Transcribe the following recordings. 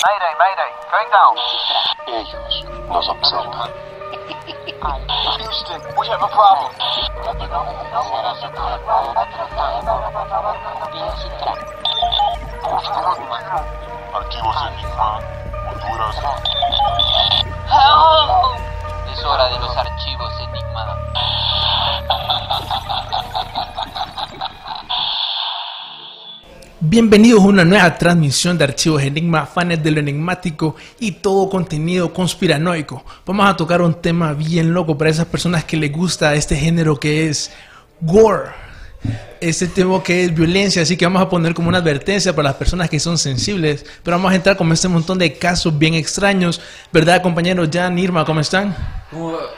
Mayday, mayday, going down. Ellos nos observan. Houston, we have a problem. Archivos Enigma, Honduras. Es hora de los archivos Enigma. Bienvenidos a una nueva transmisión de Archivos Enigma, fans de lo enigmático y todo contenido conspiranoico. Vamos a tocar un tema bien loco para esas personas que les gusta este género que es gore. Este tema que es violencia, así que vamos a poner como una advertencia para las personas que son sensibles. Pero vamos a entrar con este montón de casos bien extraños. ¿Verdad, compañeros? Jan, Irma, ¿cómo están?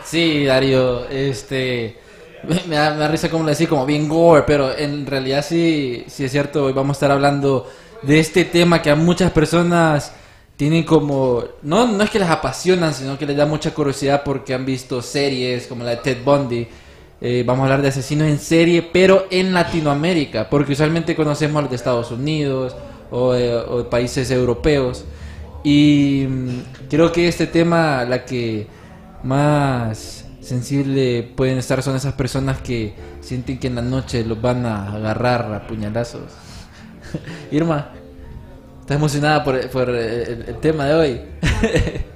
Sí, Darío, este... Me da, me da risa como decir, como bien gore, pero en realidad sí, sí es cierto, hoy vamos a estar hablando de este tema que a muchas personas tienen como... No, no es que las apasionan, sino que les da mucha curiosidad porque han visto series como la de Ted Bundy. Eh, vamos a hablar de asesinos en serie, pero en Latinoamérica, porque usualmente conocemos a los de Estados Unidos o, eh, o de países europeos. Y mm, creo que este tema, la que más sensible pueden estar son esas personas que sienten que en la noche los van a agarrar a puñalazos. Irma, ¿estás emocionada por, por el, el tema de hoy?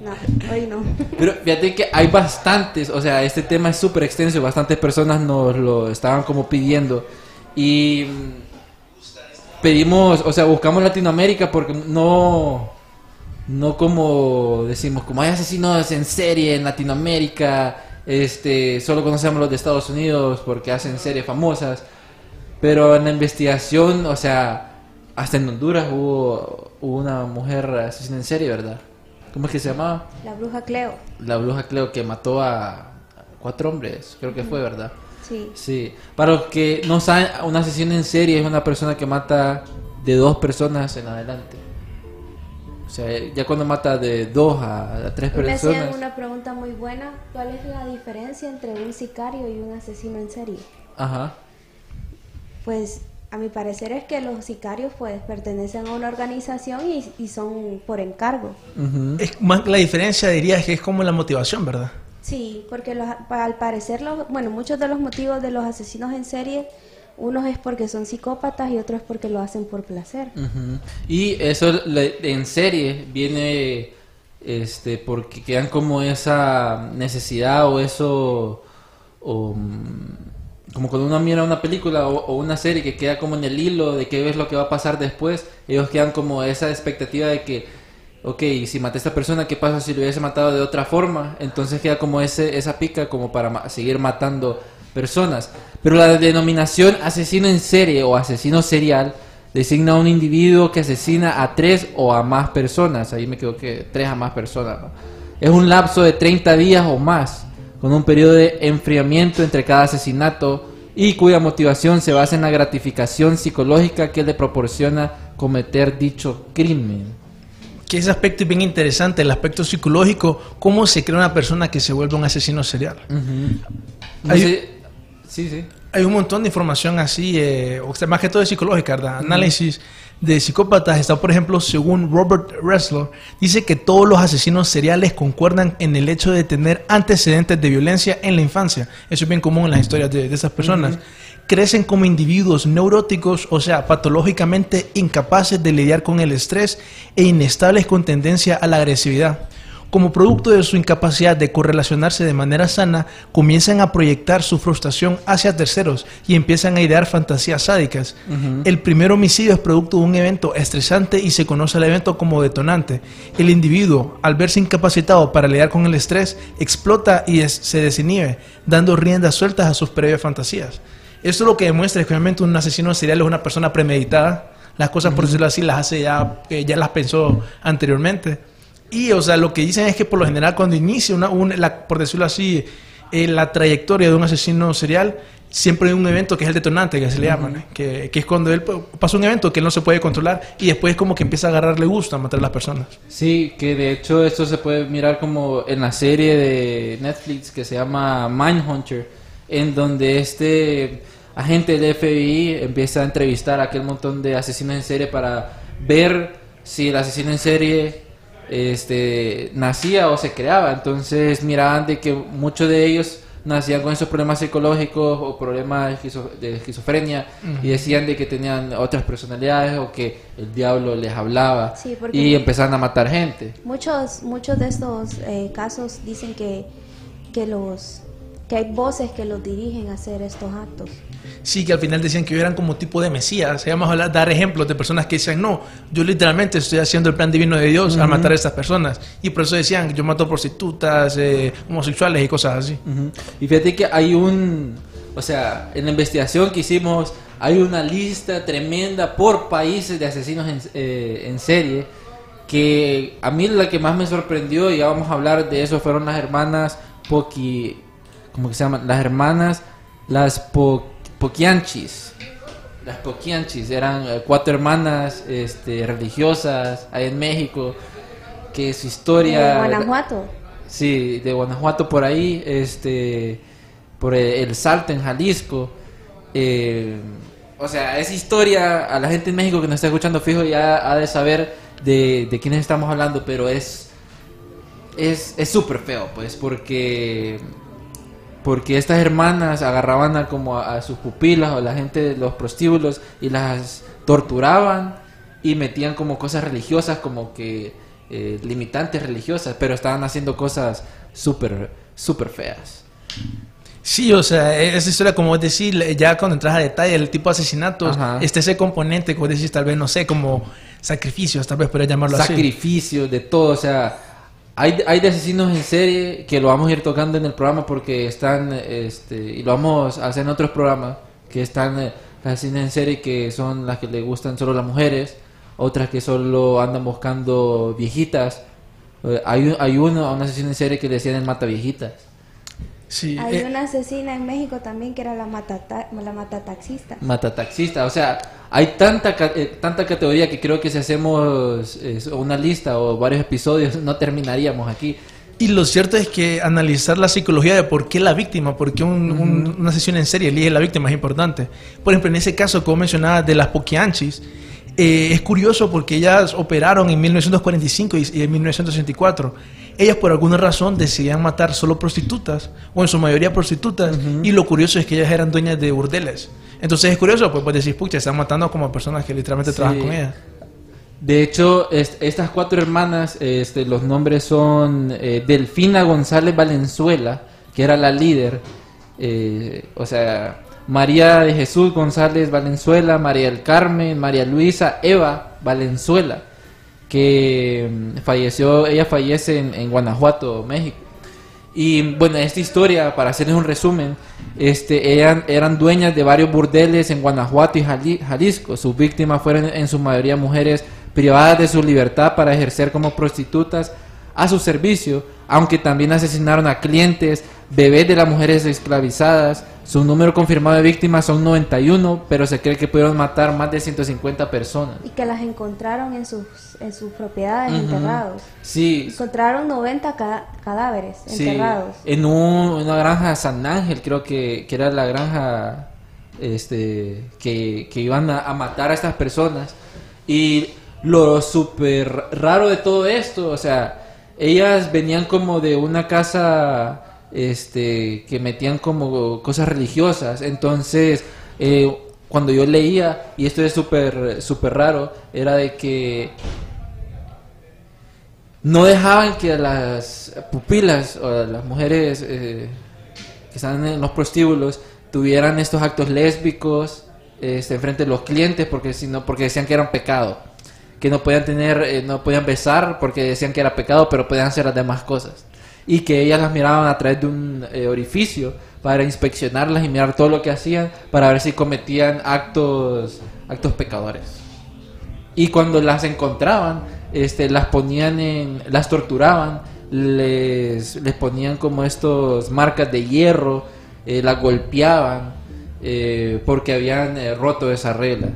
No, hoy no. Pero fíjate que hay bastantes, o sea, este tema es súper extenso bastantes personas nos lo estaban como pidiendo. Y mm, pedimos, o sea, buscamos Latinoamérica porque no, no como decimos, como hay asesinos en serie en Latinoamérica, este, solo conocemos los de Estados Unidos porque hacen series famosas. Pero en la investigación, o sea, hasta en Honduras hubo, hubo una mujer asesina en serie, ¿verdad? ¿Cómo es que se llamaba? La bruja Cleo. La bruja Cleo que mató a cuatro hombres, creo que fue, ¿verdad? Sí. Sí. Para los que no saben, un asesino en serie es una persona que mata de dos personas en adelante. O sea, ya cuando mata de dos a, a tres Me hacían personas. una pregunta muy buena. ¿Cuál es la diferencia entre un sicario y un asesino en serie? Ajá. Pues a mi parecer es que los sicarios pues pertenecen a una organización y, y son por encargo. Ujú. Es más, la diferencia diría es que es como la motivación, ¿verdad? Sí, porque los- pa- al parecer, los, bueno, muchos de los motivos de los asesinos en serie, unos es porque son psicópatas y otros es porque lo hacen por placer. Y eso en serie viene este porque quedan como esa necesidad o eso o, mm, como cuando uno mira una película o, una serie que queda como en el hilo de qué es lo que va a pasar después, ellos quedan como esa expectativa de que ok, si maté a esta persona, ¿qué pasa si lo hubiese matado de otra forma? Entonces queda como ese, esa pica como para seguir matando personas. Pero la denominación asesino en serie o asesino serial designa a un individuo que asesina a tres o a más personas. Ahí me equivoqué, tres a más personas. ¿no? Es un lapso de 30 días o más, con un periodo de enfriamiento entre cada asesinato y cuya motivación se basa en la gratificación psicológica que le proporciona cometer dicho crimen. Que ese aspecto es bien interesante, el aspecto psicológico, cómo se crea una persona que se vuelve un asesino serial. Hay- Sí, sí. Hay un montón de información así, eh, o sea, más que todo de psicológica, ¿verdad? Análisis de psicópatas. Está, por ejemplo, según Robert Ressler, dice que todos los asesinos seriales concuerdan en el hecho de tener antecedentes de violencia en la infancia. Eso es bien común en las historias de, de esas personas. Crecen como individuos neuróticos, o sea, patológicamente incapaces de lidiar con el estrés e inestables con tendencia a la agresividad. Como producto de su incapacidad de correlacionarse de manera sana, comienzan a proyectar su frustración hacia terceros y empiezan a idear fantasías sádicas. El primer homicidio es producto de un evento estresante y se conoce al evento como detonante. El individuo, al verse incapacitado para lidiar con el estrés, explota y se desinhibe, dando riendas sueltas a sus previas fantasías. Esto lo que demuestra es que obviamente un asesino serial es una persona premeditada, las cosas, por decirlo así, las hace ya, eh, ya las pensó anteriormente. Y, o sea, lo que dicen es que por lo general cuando inicia una, un- la- por decirlo así, eh, la trayectoria de un asesino serial, siempre hay un evento que es el detonante, que se le llama, ¿no? que, que es cuando él pues, pasa un evento que él no se puede controlar y después como que empieza a agarrarle gusto a matar a las personas. Sí, que de hecho esto se puede mirar como en la serie de Netflix que se llama Mindhunter, en donde este agente del FBI empieza a entrevistar a aquel montón de asesinos en serie para ver si el asesino en serie este nacía o se creaba. Entonces miraban de que muchos de ellos nacían con esos problemas psicológicos o problemas de esquizo- de esquizofrenia y decían de que tenían otras personalidades o que el diablo les hablaba Sí, y empezaron a matar gente. Muchos, muchos de estos eh, casos dicen que, que los que hay voces que los dirigen a hacer estos actos. Sí, que al final decían que eran como tipo de mesías. Se llama hablar- dar ejemplos de personas que decían, no, yo literalmente estoy haciendo el plan divino de Dios al matar a estas personas. Y por eso decían, yo mato prostitutas, eh, homosexuales y cosas así. Ujú. Y fíjate que hay un, o sea, en la investigación que hicimos hay una lista tremenda por países de asesinos en, eh, en serie que a mí la que más me sorprendió y ya vamos a hablar de eso fueron las hermanas Poki, ¿cómo que se llaman? Las hermanas las Po- Poquianchis. Las Poquianchis eran eh, cuatro hermanas este, religiosas ahí en México que su historia En Guanajuato. Sí, de Guanajuato por ahí, este, por el, Salto en Jalisco. Eh, o sea, esa historia a la gente en México que nos está escuchando fijo ya ha de saber de, de quiénes estamos hablando, pero es es es súper feo, pues, porque porque estas hermanas agarraban a como a, a sus pupilas o la gente de los prostíbulos y las torturaban y metían como cosas religiosas como que eh, limitantes religiosas pero estaban haciendo cosas súper súper feas Sí, o sea, esa historia, como vos decís, ya cuando entras a detalle, el tipo de asesinatos, Ajá. este ese componente que vos decís, tal vez, no sé, como sacrificios, tal vez podría llamarlo así. sacrificios de todo o sea hay, hay de asesinos en serie que lo vamos a ir tocando en el programa porque están este y lo vamos a hacer en otros programas que están eh, las asesinos en serie que son las que le gustan solo las mujeres otras que solo andan buscando viejitas Eh, hay, un- hay uno, un asesino en serie que le decían el mata viejitas Sí, Hay eh, una asesina en México también que era la matata, la matataxista. mata taxista o sea hay tanta eh, tanta categoría que creo que si hacemos eh, una lista o varios episodios no terminaríamos aquí Y lo cierto es que analizar la psicología de por qué la víctima, por qué un- un- una sesión en serie elige la víctima es importante. Por ejemplo, en ese caso, como mencionaba, de las Poquianchis, eh, es curioso porque ellas operaron en 1945 y, y en 1964. Ellas por alguna razón decidían matar solo prostitutas, o en su mayoría prostitutas, y lo curioso es que ellas eran dueñas de burdeles. Entonces es curioso, pues, pues decir, pucha, están matando como personas que literalmente Sí. trabajan con ellas. De hecho, est- estas cuatro hermanas, este, los nombres son eh, Delfina González Valenzuela, que era la líder, eh, o sea, María de Jesús González Valenzuela, María del Carmen, María Luisa Eva Valenzuela, que mm, falleció, ella fallece en, en Guanajuato, México. Y bueno, esta historia, para hacerles un resumen, este, eran, eran dueñas de varios burdeles en Guanajuato y Jali- Jalisco. Sus víctimas fueron en su mayoría mujeres privadas de su libertad para ejercer como prostitutas a su servicio, aunque también asesinaron a clientes, bebés de las mujeres esclavizadas. Su número confirmado de víctimas son 91, pero se cree que pudieron matar más de 150 personas. Y que las encontraron en sus, en sus propiedades Ujú. enterrados. Sí, Encontraron 90 ca- cadáveres Sí, enterrados. en un- una granja San Ángel, creo que, que era la granja este, que, que iban a, a matar a estas personas. Y lo súper raro de todo esto, o sea, ellas venían como de una casa este, que metían como cosas religiosas. Entonces, eh, cuando yo leía, y esto es súper súper raro, era de que no dejaban que las pupilas o las mujeres eh, que están en los prostíbulos tuvieran estos actos lésbicos este, frente de los clientes porque si no porque decían que eran pecado que no podían tener eh, no podían besar porque decían que era pecado pero podían hacer las demás cosas y que ellas las miraban a través de un eh, orificio para inspeccionarlas y mirar todo lo que hacían para ver si cometían actos actos pecadores Y cuando las encontraban, este, las ponían en, las torturaban, les, les ponían como estos marcas de hierro, eh, las golpeaban eh, porque habían eh, roto esa regla.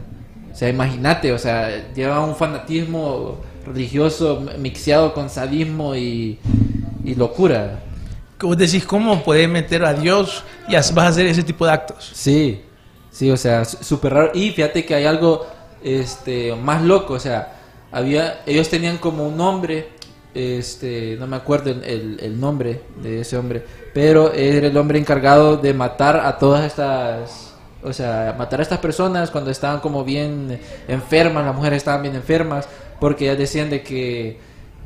O sea, imagínate, o sea, lleva un fanatismo religioso mixeado con sadismo y, y locura. Vos decís, ¿cómo puede meter a Dios y as- vas a hacer ese tipo de actos? Sí, sí, o sea, súper raro. Y fíjate que hay algo este, más loco, o sea, había, ellos tenían como un nombre, este, no me acuerdo el, el- el nombre de ese hombre, pero era el hombre encargado de matar a todas estas, o sea, matar a estas personas cuando estaban como bien enfermas, las mujeres estaban bien enfermas, porque ellas decían de que,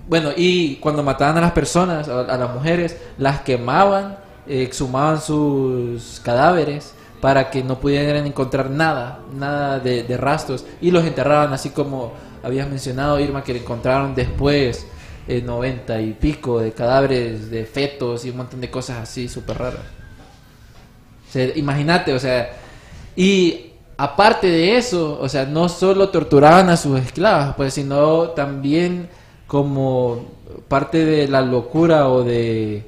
bueno, y cuando mataban a las personas, a, las mujeres, las quemaban, eh, exhumaban sus cadáveres para que no pudieran encontrar nada, nada de, rastros, y los enterraban así como habías mencionado, Irma, que le encontraron después eh, 90 y pico de cadáveres de fetos y un montón de cosas así súper raras. O imagínate, o sea, y aparte de eso, o sea, no solo torturaban a sus esclavas, pues, sino también como parte de la locura o de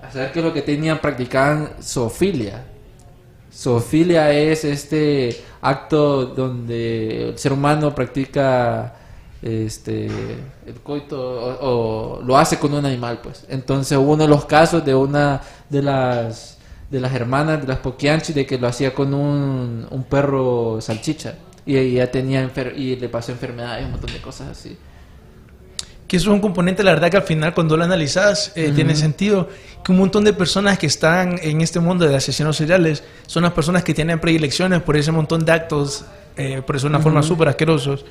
hacer que lo que tenían practicaban zoofilia. Zoofilia es este acto donde el ser humano practica este el coito o, o lo hace con un animal pues entonces uno de los casos de una de las de las hermanas de las Poquianchi de que lo hacía con un, un perro salchicha. Y ella tenía enfer- y le pasó enfermedades un montón de cosas así. Que eso es un componente, la verdad, que al final, cuando lo analizas, eh, tiene sentido que un montón de personas que están en este mundo de asesinos seriales son las personas que tienen predilecciones por ese montón de actos, eh, por eso de una forma súper asquerosos.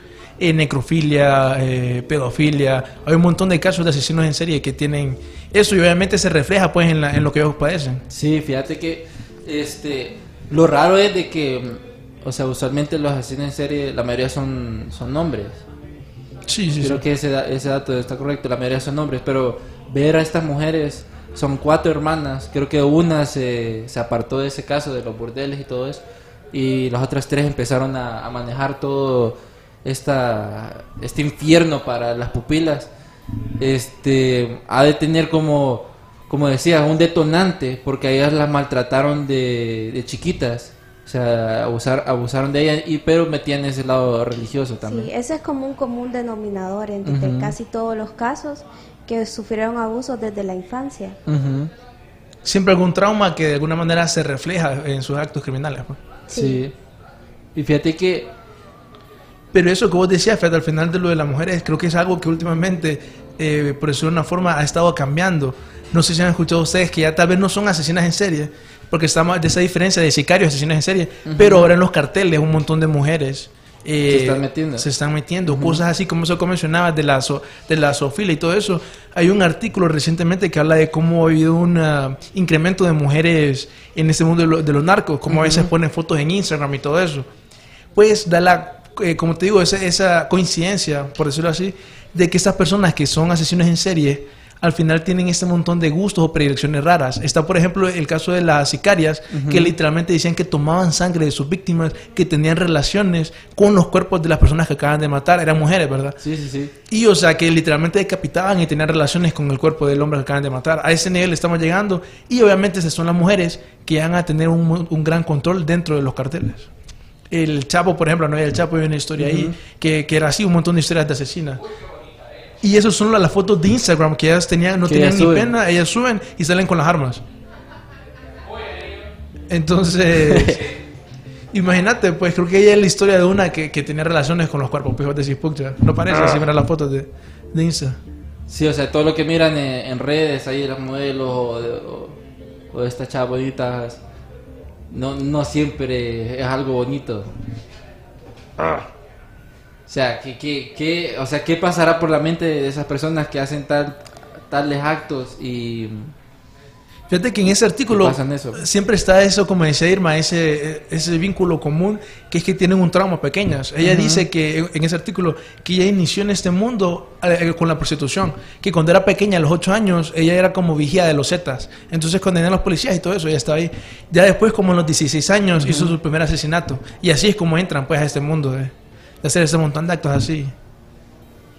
Eh, necrofilia, eh, pedofilia. Hay un montón de casos de asesinos en serie que tienen eso y obviamente se refleja pues en, la- en lo que ellos padecen. Sí, fíjate que este lo raro es de que o sea, usualmente los asesinos en serie la mayoría son son hombres. Sí, sí, Creo sí. que ese, da- ese dato está correcto, la mayoría son hombres, pero ver a estas mujeres, son cuatro hermanas, creo que una se, se apartó de ese caso, de los burdeles y todo eso, y las otras tres empezaron a, a manejar todo esta, este infierno para las pupilas. Este, ha de tener como, como decía, un detonante, porque a ellas las maltrataron de, de chiquitas. O sea, abusar, abusaron de ellas, y, pero metían ese lado religioso también. Sí, ese es como un común denominador entre casi todos los casos que sufrieron abusos desde la infancia. Siempre algún trauma que de alguna manera se refleja en sus actos criminales. pues. Sí. Y fíjate que Pero eso que vos decías, Fred, al final de lo de las mujeres, creo que es algo que últimamente, eh, por decirlo de una forma, ha estado cambiando. No sé si han escuchado ustedes que ya tal vez no son asesinas en serie, porque estamos de esa diferencia de sicarios, asesinos en serie, pero ahora en los carteles un montón de mujeres. eh, Se están metiendo. Se están metiendo. Cosas así como eso que mencionabas de la, zo- de la zoofilia y todo eso. Hay un artículo recientemente que habla de cómo ha habido un ah, incremento de mujeres en este mundo de, lo- de los narcos, cómo a veces ponen fotos en Instagram y todo eso pues da la, eh, como te digo, esa, esa coincidencia, por decirlo así, de que estas personas que son asesinos en serie, al final tienen este montón de gustos o predilecciones raras. Está, por ejemplo, el caso de las sicarias, que literalmente decían que tomaban sangre de sus víctimas, que tenían relaciones con los cuerpos de las personas que acaban de matar, eran mujeres, ¿verdad? Sí, sí, sí. Y o sea, que literalmente decapitaban y tenían relaciones con el cuerpo del hombre que acaban de matar. A ese nivel estamos llegando. Y obviamente esas son las mujeres que van a tener un, un gran control dentro de los carteles. El Chapo, por ejemplo, no hay el Chapo, hay una historia ahí que, que era así, un montón de historias de asesinas. Y esas son las, las fotos de Instagram que ellas tenían, no Que tenían ni pena, ellas suben y salen con las armas. Entonces, imagínate, pues creo que ella es la historia de una que, que tenía relaciones con los cuerpos, pues vos decís, pucha, no parece así, mira las fotos de, de Insta. Sí, o sea, todo lo que miran en, en redes, ahí de los modelos o de, o- o de estas chavas bonitas, no, no siempre es algo bonito. O sea, ¿qué, qué, qué- o sea, ¿qué pasará por la mente de esas personas que hacen tal, tales actos y... Fíjate que en ese artículo eso. siempre está eso, como decía Irma, ese, ese vínculo común, que es que tienen un trauma pequeñas. Ella dice que en- ese artículo que ella inició en este mundo eh, con la prostitución, que cuando era pequeña, a los 8 años, ella era como vigía de los Zetas. Entonces cuando venían los policías y todo eso, ella estaba ahí. Ya después, como a los 16 años, hizo su primer asesinato. Y así es como entran pues a este mundo de, de hacer ese montón de actos así,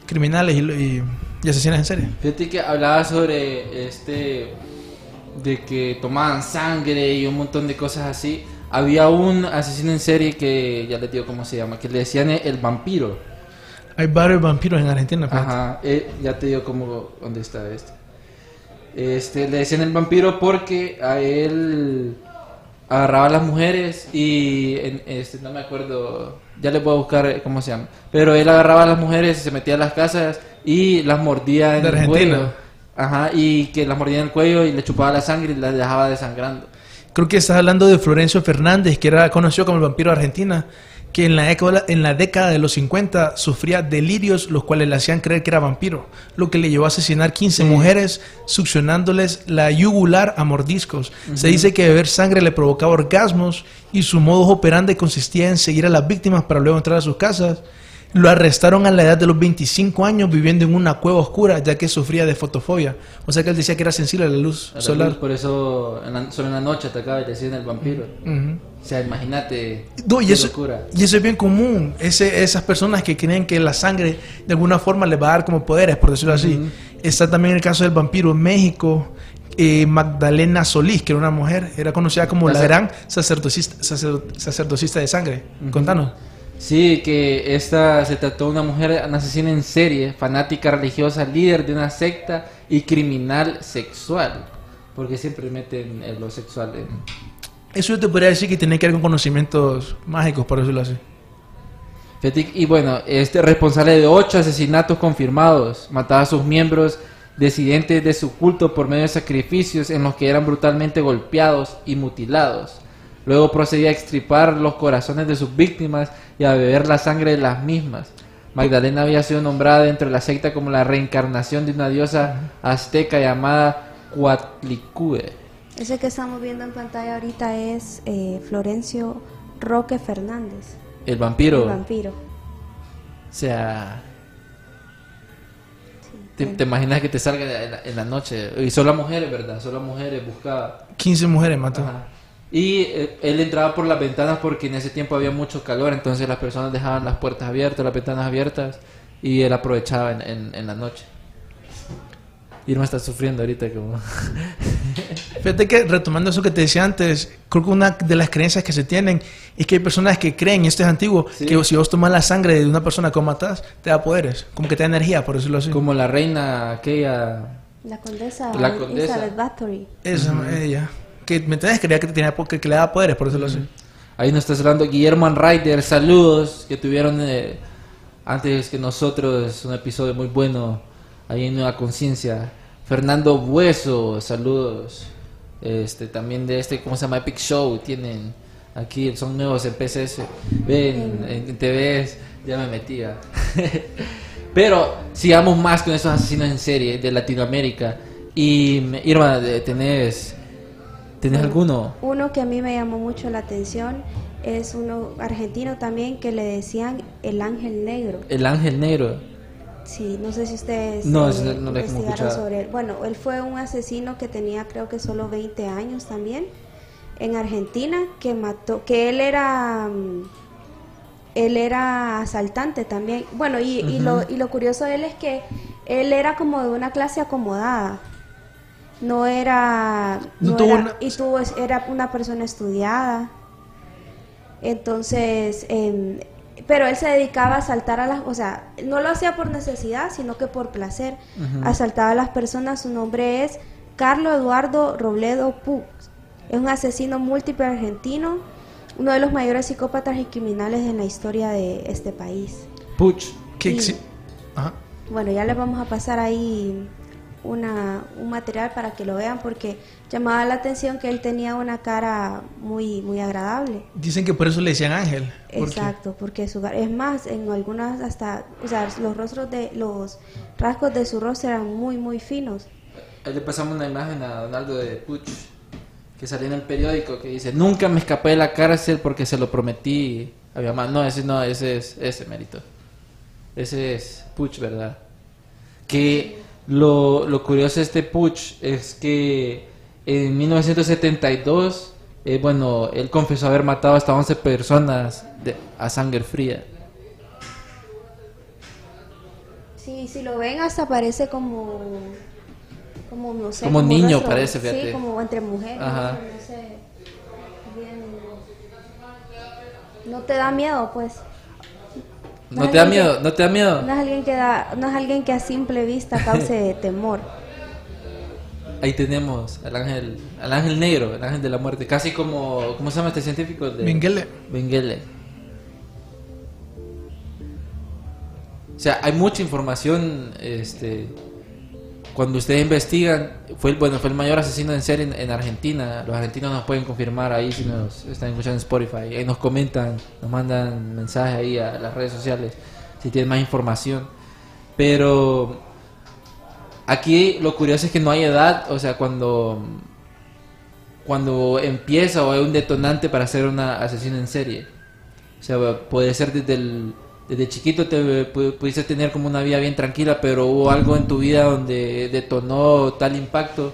criminales y, y, y asesinos en serie. Fíjate que hablaba sobre este de que tomaban sangre y un montón de cosas así. Había un asesino en serie que ya les digo cómo se llama, que le decían el, vampiro. Hay varios vampiros en Argentina. Ajá, eh, ya te digo cómo dónde está este. Este le decían el vampiro porque a él agarraba a las mujeres y en- este no me acuerdo, ya voy a buscar eh, cómo se llama, pero él agarraba a las mujeres, se metía a las casas y las mordía en De el Argentina. Ajá, y que las mordía en el cuello y le chupaba la sangre y las dejaba desangrando. Creo que estás hablando de Florencio Fernández, que era conocido como el vampiro de Argentina, que en la, década, en la década de los 50 sufría delirios, los cuales le hacían creer que era vampiro, lo que le llevó a asesinar 15 mujeres, succionándoles la yugular a mordiscos. Se dice que beber sangre le provocaba orgasmos y su modus operandi consistía en seguir a las víctimas para luego entrar a sus casas. Lo arrestaron a la edad de los 25 años viviendo en una cueva oscura, ya que sufría de fotofobia. O sea que él decía que era sensible a la luz A la solar. luz, Por eso en la- solo en la noche atacaba y decían el vampiro. O sea, imagínate. No, y eso, locura. y eso es bien común. Ese, esas personas que creen que la sangre de alguna forma les va a dar como poderes, por decirlo así. Está también el caso del vampiro en México. eh, Magdalena Solís, que era una mujer, era conocida como la gran sacerdocista, sacer- sacerdocista de sangre. Contanos. Sí, que esta se trató de una mujer, una asesina en serie, fanática religiosa, líder de una secta y criminal sexual. Porque siempre meten lo sexual en... Eso yo te podría decir que tiene que ver con conocimientos mágicos, por decirlo así. Y bueno, este responsable de ocho asesinatos confirmados, mataba a sus miembros disidentes de su culto por medio de sacrificios en los que eran brutalmente golpeados y mutilados. Luego procedía a extripar los corazones de sus víctimas y a beber la sangre de las mismas. Magdalena había sido nombrada dentro de la secta como la reencarnación de una diosa azteca llamada Cuatlicue. Ese que estamos viendo en pantalla ahorita es eh, Florencio Roque Fernández, El vampiro. el vampiro. O sea, te, te imaginas que te salga en la, en la noche. Y solo mujeres, ¿verdad? Solo mujeres buscaba. 15 mujeres mató. Ajá. Y eh, él entraba por las ventanas porque en ese tiempo había mucho calor, entonces las personas dejaban las puertas abiertas, las ventanas abiertas, y él aprovechaba en, en- en la noche. Y no está sufriendo ahorita como... Fíjate que retomando eso que te decía antes, creo que una de las creencias que se tienen es que hay personas que creen, y esto es antiguo, Sí. que si vos tomas la sangre de una persona que matas, te da poderes, como que te da energía, por decirlo así. como la reina aquella... La condesa, La condesa. Elizabeth Bathory. Esa, ella. Que me entendés, creía que, tenía, que, que le daba poderes, por decirlo así. Ahí nos está hablando Guillermo Anrider, saludos que tuvieron eh, antes que nosotros un episodio muy bueno ahí en Nueva Conciencia. Fernando Bueso, saludos. Este también de este, ¿cómo se llama? Epic Show, tienen aquí, son nuevos en PCS. Ven, en, TVs, ya me metía. Pero sigamos más con esos asesinos en serie de Latinoamérica. Y Irma, eh, ¿tenés, ¿tenés alguno? Uno que a mí me llamó mucho la atención es uno argentino también que le decían el ángel negro. El ángel negro. Sí, no sé si ustedes No, eh, no investigaron sobre él. Bueno, él fue un asesino que tenía creo que solo 20 años también en Argentina que mató, que él era mm, él era asaltante también. Bueno, y, y lo, y lo curioso de él es que él era como de una clase acomodada. No era, No no tuvo era- una- y tuvo, era una persona estudiada. Entonces, em, pero él se dedicaba a asaltar a las, o sea, no lo hacía por necesidad, sino que por placer. Asaltaba a las personas. Su nombre es Carlos Eduardo Robledo Pux. Es un asesino múltiple argentino, uno de los mayores psicópatas y criminales en la historia de este país. Puch. Que. Bueno, ya les vamos a pasar ahí una, un material para que lo vean porque llamaba la atención que él tenía una cara muy muy agradable. Dicen que por eso le decían ángel. Exacto, porque su gar- es más en algunas hasta, o sea, los rostros de los rasgos de su rostro eran muy muy finos. Ahí le pasamos una imagen a Donaldo de Puch que salió en el periódico que dice nunca me escapé de la cárcel porque se lo prometí a mi mamá. No, ese no, ese es ese mérito. Ese es Puch, ¿verdad? Que lo, lo curioso de este Puch es que en 1972, eh, bueno, él confesó haber matado hasta 11 personas de- a sangre fría. Sí, si lo ven hasta parece como... Como, no sé, Como niño parece, fíjate. Sí, como entre mujeres. Ajá. No sé. Bien... No te da miedo, pues. ¿No te da miedo? ¿No te da miedo? No es alguien que da, no es alguien que a simple vista cause temor. Ahí tenemos al ángel, al ángel negro, el ángel de la muerte, casi como, ¿cómo se llama este científico? De- Mengele. Mengele. O sea, hay mucha información, este, cuando ustedes investigan, fue el, bueno, fue el mayor asesino en serie en, en Argentina. Los argentinos nos pueden confirmar ahí si nos están escuchando en Spotify. Ahí nos comentan, nos mandan mensajes ahí a las redes sociales si tienen más información. Pero aquí lo curioso es que no hay edad, o sea, cuando cuando empieza o hay un detonante para hacer una asesino en serie. O sea, puede ser desde el desde chiquito te pu- pudiste tener como una vida bien tranquila, pero hubo algo en tu vida donde detonó tal impacto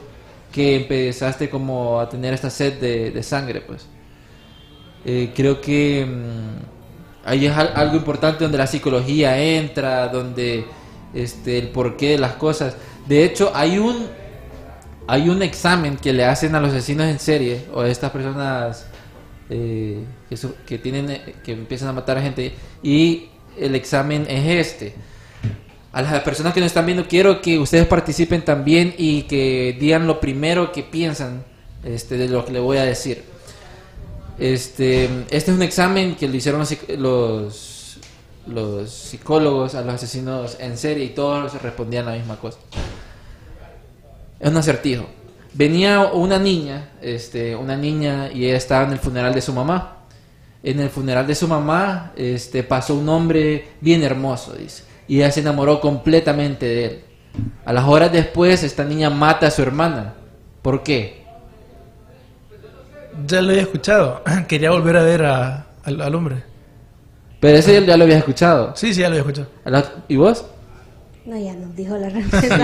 que empezaste como a tener esta sed de, sangre, pues. Eh, creo que mm, ahí es al- algo importante donde la psicología entra, donde este el porqué de las cosas. De hecho, hay un hay un examen que le hacen a los asesinos en serie o a estas personas eh, que, que tienen eh, que empiezan a matar a gente y el examen es este. A las personas que nos están viendo quiero que ustedes participen también y que digan lo primero que piensan este, de lo que le voy a decir. Este, este es un examen que lo hicieron los, los psicólogos a los asesinos en serie y todos respondían la misma cosa. Es un acertijo. Venía una niña, este, una niña y ella estaba en el funeral de su mamá. En el funeral de su mamá, este, pasó un hombre bien hermoso, dice, y ella se enamoró completamente de él. A las horas después, esta niña mata a su hermana. ¿Por qué? Ya lo había escuchado. Quería volver a ver a- al, al hombre. Pero ese ya lo había escuchado. Sí, sí, ya lo había escuchado. ¿Y vos? No, ya nos dijo la respuesta.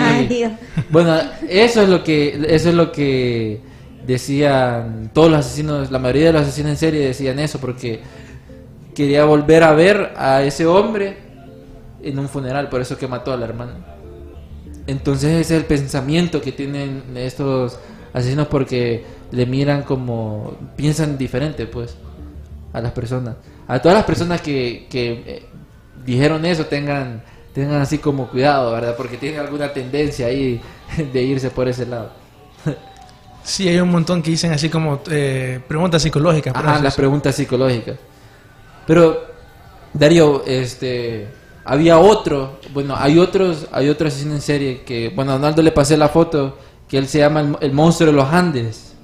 Bueno, eso es lo que eso es lo que decían todos los asesinos, la mayoría de los asesinos en serie decían eso porque quería volver a ver a ese hombre en un funeral, por eso que mató a la hermana. Entonces ese es el pensamiento que tienen estos asesinos porque le miran como piensan diferente, pues, a las personas. A todas las personas que, que eh, dijeron eso tengan tengan así como cuidado, ¿verdad? Porque tienen alguna tendencia ahí de irse por ese lado. Sí, hay un montón que dicen así como eh, preguntas psicológicas. por eso, las preguntas psicológicas. Pero, Darío, este, había otro, bueno, hay otros, hay otro asesino en serie que, bueno, a Donaldo le pasé la foto, que él se llama el, el monstruo de los Andes.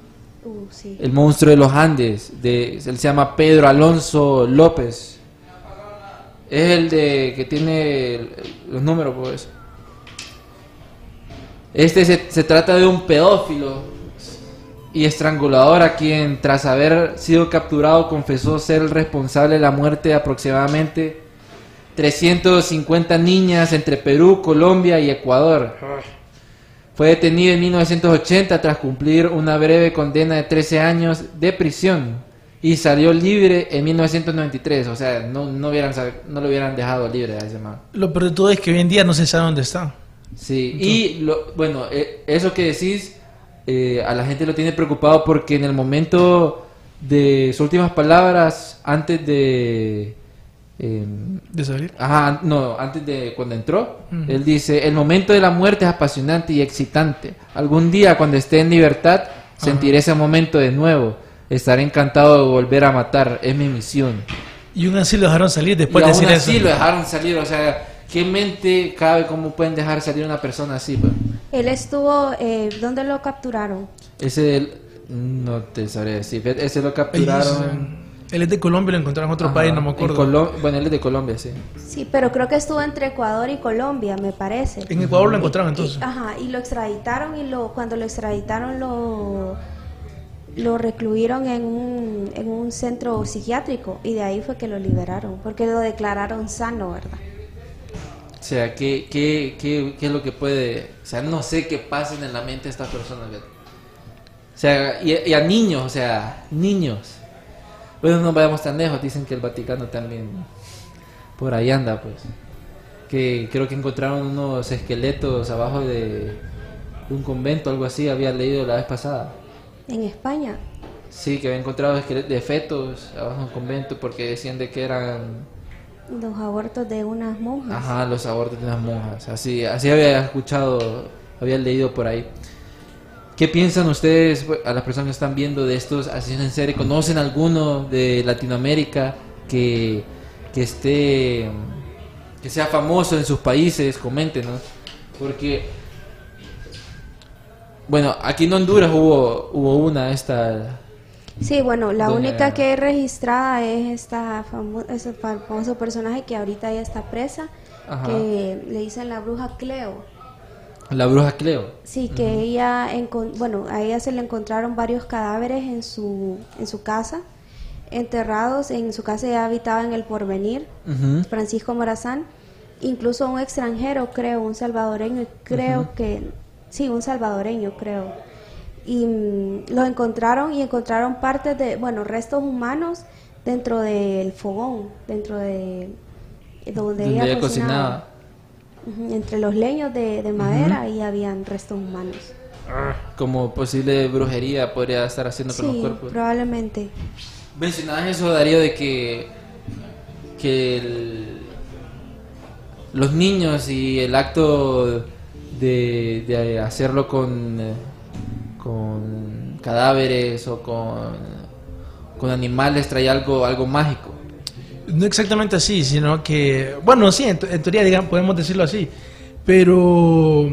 Uh, sí. El monstruo de los Andes, de, él se llama Pedro Alonso López. Es el de que tiene los números, pues. Este se, se trata de un pedófilo y estrangulador a quien, tras haber sido capturado, confesó ser el responsable de la muerte de aproximadamente 350 niñas entre Perú, Colombia y Ecuador. Fue detenido en 1980 tras cumplir una breve condena de 13 años de prisión y salió libre en 1993. O sea, no, no, hubieran, sab- no lo hubieran dejado libre a ese man. Lo peor de todo es que hoy en día no se sabe dónde está. Sí, y lo, bueno, eh, eso que decís eh, a la gente lo tiene preocupado porque en el momento de sus últimas palabras, antes de... em, De salir. Ajá, no, antes de cuando entró, él dice, el momento de la muerte es apasionante y excitante. Algún día cuando esté en libertad, sentiré ese momento de nuevo. Estaré encantado de volver a matar, es mi misión. Y aún así lo dejaron salir después y de aún decir así eso. lo dejaron salir, o sea, ¿qué mente cabe cómo pueden dejar salir una persona así? pues? Él estuvo, eh, ¿dónde lo capturaron? Ese, el- no te sabré decir, ese lo capturaron... él es de Colombia, lo encontraron en otro Ajá, país, no me en acuerdo. Colom- bueno, él es de Colombia, sí. Sí, pero creo que estuvo entre Ecuador y Colombia, me parece. En Ecuador lo encontraron entonces. Y- ajá, y lo extraditaron y lo cuando lo extraditaron lo lo recluyeron en un, en un centro psiquiátrico y de ahí fue que lo liberaron, porque lo declararon sano, ¿verdad? O sea, ¿qué, qué, qué, qué es lo que puede...? O sea, no sé qué pasa en la mente de estas personas. O sea, y, y a niños, o sea, niños. Bueno, no vayamos tan lejos. Dicen que el Vaticano también por ahí anda, pues. que creo que encontraron unos esqueletos abajo de, de un convento, algo así, había leído la vez pasada. En España. Sí, que había encontrado esqueletos de fetos abajo de un convento porque decían de que eran Los abortos de unas monjas. Ajá, los abortos de las monjas. Así, así había escuchado, había leído por ahí. ¿Qué piensan ustedes, pues, a las personas que están viendo de estos asesinos en serie? ¿Conocen alguno de Latinoamérica que, que esté, que sea famoso en sus países? Coméntenos. Porque, bueno, aquí en Honduras hubo, hubo una, esta, Sí, bueno, la Doña- única que es registrada es esta famo- ese fa- famoso personaje que ahorita ya está presa, Ajá. que le dicen la bruja Cleo. la bruja Cleo. Sí, que ella, bueno, a ella se le encontraron varios cadáveres en su, en su casa, enterrados, en su casa ella habitaba en el Porvenir. Francisco Morazán, incluso un extranjero, creo, un salvadoreño, creo que, sí, un salvadoreño, creo. Y mm, los encontraron y encontraron partes de, bueno, restos humanos dentro del fogón, dentro de donde, Donde ella, ella cocinaba. Entre los leños de, de madera ahí habían restos humanos. Como posible brujería podría estar haciendo con los Sí, cuerpos. probablemente. Mencionabas eso, Darío, de que, que el- los niños y el acto de, de hacerlo con, eh, con cadáveres o con, con animales trae algo, algo mágico. No exactamente así, sino que, bueno, sí, en, te- en teoría digamos, podemos decirlo así, pero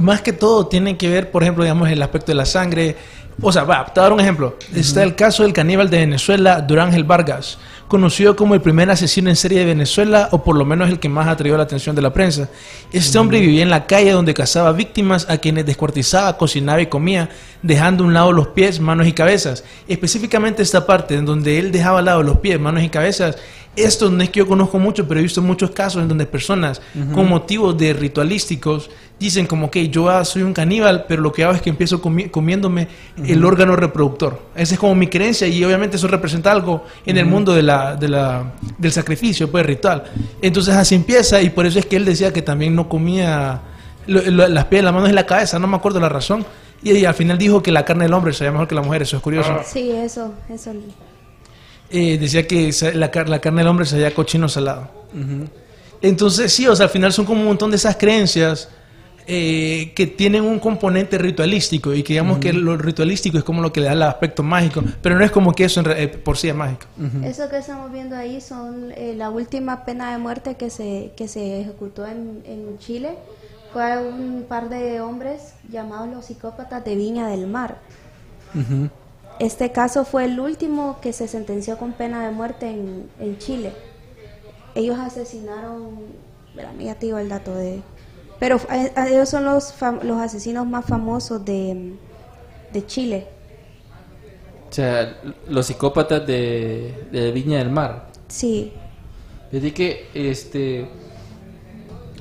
más que todo tiene que ver, por ejemplo, digamos, el aspecto de la sangre. O sea, va, te voy a dar un ejemplo. Está el caso del caníbal de Venezuela, Durán Gel Vargas, conocido como el primer asesino en serie de Venezuela, o por lo menos el que más atrajo la atención de la prensa. Este hombre vivía en la calle donde cazaba víctimas a quienes descuartizaba, cocinaba y comía, dejando a un lado los pies, manos y cabezas. Específicamente esta parte en donde él dejaba al lado los pies, manos y cabezas. Esto no es que yo conozco mucho, pero he visto muchos casos en donde personas con motivos de ritualísticos dicen como que yo ah, soy un caníbal, pero lo que hago es que empiezo comi- comiéndome el órgano reproductor. Esa es como mi creencia y obviamente eso representa algo en el mundo de la, de la, del sacrificio, pues ritual. Entonces así empieza y por eso es que él decía que también no comía lo- lo- las pies, las manos y la cabeza, no me acuerdo la razón. Y, y al final dijo que la carne del hombre sabía mejor que la mujer, eso es curioso. Sí, eso, eso. Eh, decía que sa- la, car- la carne del hombre sabía cochino salado. Entonces, sí, o sea, al final son como un montón de esas creencias eh, que tienen un componente ritualístico y que digamos que lo ritualístico es como lo que le da el aspecto mágico, pero no es como que eso en re- eh, por sí es mágico. Eso que estamos viendo ahí son eh, la última pena de muerte que se, que se ejecutó en, en Chile. Fue un par de hombres llamados los psicópatas de Viña del Mar. Este caso fue el último que se sentenció con pena de muerte en, en Chile. Ellos asesinaron, ya te digo el dato de... Pero eh, ellos son los, los asesinos más famosos de, de Chile. O sea, los psicópatas de, de Viña del Mar. Sí, Desde que este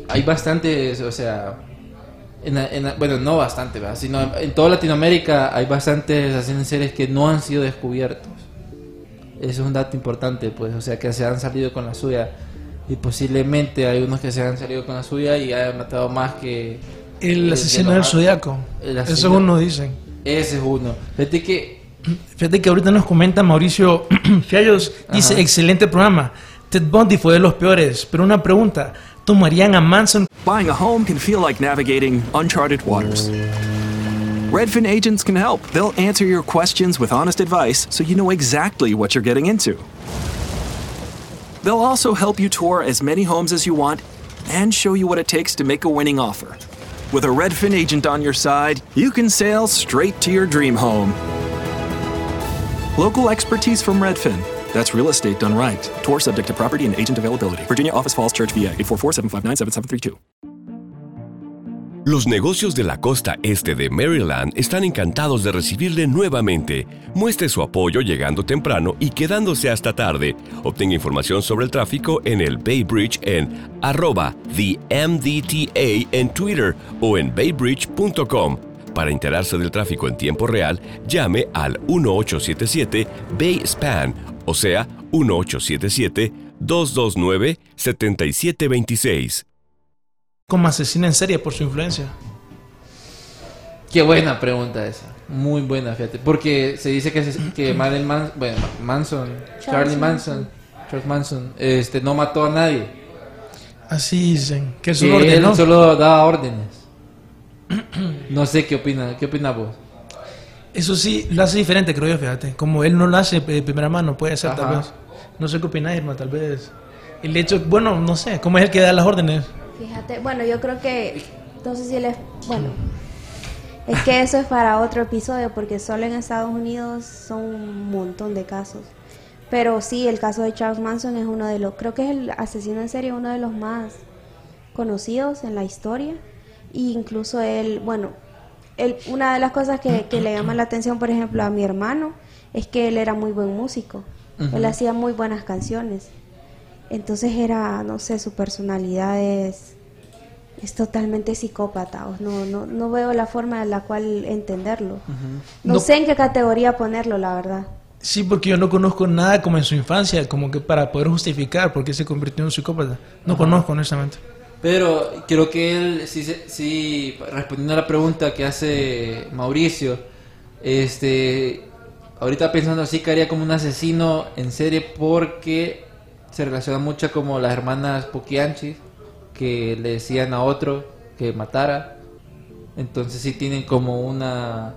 hay bastantes, o sea, en en bueno, no bastante, ¿verdad? sino en toda Latinoamérica hay bastantes asesinos series que no han sido descubiertos. Eso es un dato importante, pues, o sea, que se han salido con la suya. Y posiblemente hay unos que se han salido con la suya y hayan matado más que... El que- asesino del zodiaco. Eso uno dicen. Ese es uno. Fíjate que Fíjate que ahorita nos comenta Mauricio Fiallos, dice, Ajá. excelente programa. Ted Bundy fue de los peores, pero una pregunta, ¿tomarían a Manson Buying a home can feel like navigating uncharted waters. Redfin agents can help. They'll answer your questions with honest advice so you know exactly what you're getting into. They'll also help you tour as many homes as you want and show you what it takes to make a winning offer. With a Redfin agent on your side, you can sail straight to your dream home. Local expertise from Redfin. That's real estate done right. Tour subject to property and agent availability. Virginia Office Falls Church, VA 844 759 7732. Los negocios de la costa este de Maryland están encantados de recibirle nuevamente. Muestre su apoyo llegando temprano y quedándose hasta tarde. Obtenga información sobre el tráfico en el Bay Bridge en arroba the MDTA en Twitter o en baybridge.com. Para enterarse del tráfico en tiempo real, llame al 1877 Bay Span, o sea, 1877 229-7726. Como asesina en serie por su influencia. Qué buena pregunta esa. Muy buena, fíjate. Porque se dice que, se- que Marilyn Man- bueno, Manson, Charlie Manson, Charles Manson, este, no mató a nadie. Así dicen. Que es un Que orden, él ¿no? solo daba órdenes. No sé qué opina, qué opina vos. Eso sí, lo hace diferente, creo yo, fíjate. Como él no lo hace de primera mano, puede ser, tal vez. No sé qué opináis, Irma, tal vez. El hecho, bueno, no sé, ¿cómo es el que da las órdenes? Fíjate, bueno, yo creo que, no sé si él es, bueno, es que eso es para otro episodio porque solo en Estados Unidos son un montón de casos. Pero sí, el caso de Charles Manson es uno de los, creo que es el asesino en serie, uno de los más conocidos en la historia. Y incluso él, bueno, una de las cosas que, que le llama la atención, por ejemplo, a mi hermano, es que él era muy buen músico. Él hacía muy buenas canciones. Entonces era, no sé, su personalidad es, es totalmente psicópata. o No, no, no veo la forma en la cual entenderlo. No, No- sé en qué categoría ponerlo, la verdad. Sí, porque yo no conozco nada como en su infancia, como que para poder justificar por qué se convirtió en un psicópata. No conozco, honestamente. Pero creo que él, sí, sí, respondiendo a la pregunta que hace Mauricio, este, ahorita pensando así que haría como un asesino en serie porque se relaciona mucho como las hermanas Poquianchi que le decían a otro que matara. Entonces sí tienen como una,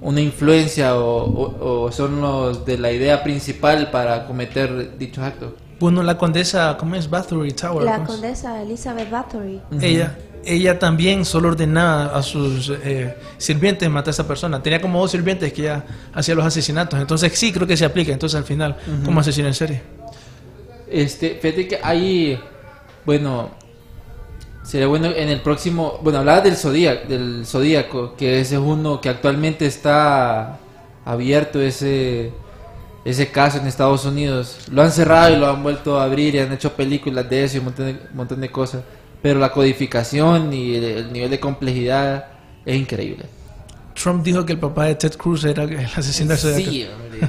una influencia o- o son los de la idea principal para cometer dichos actos. Bueno, la condesa, ¿cómo es? Bathory Tower. La condesa Elizabeth Bathory. Ella, ella también solo ordenaba a sus eh, sirvientes matar a esa persona. Tenía como dos sirvientes que ya hacían los asesinatos. Entonces sí creo que se aplica. Entonces al final, como asesino en serie. Este, fíjate que hay, bueno, sería bueno en el próximo, bueno, hablaba del zodíaco, del zodíaco, que ese es uno que actualmente está abierto ese ese caso en Estados Unidos. Lo han cerrado y lo han vuelto a abrir y han hecho películas de eso y un montón de, un montón de cosas. Pero la codificación y el, el nivel de complejidad es increíble. Trump dijo que el papá de Ted Cruz era el asesino Zodiaco. Sí, hombre.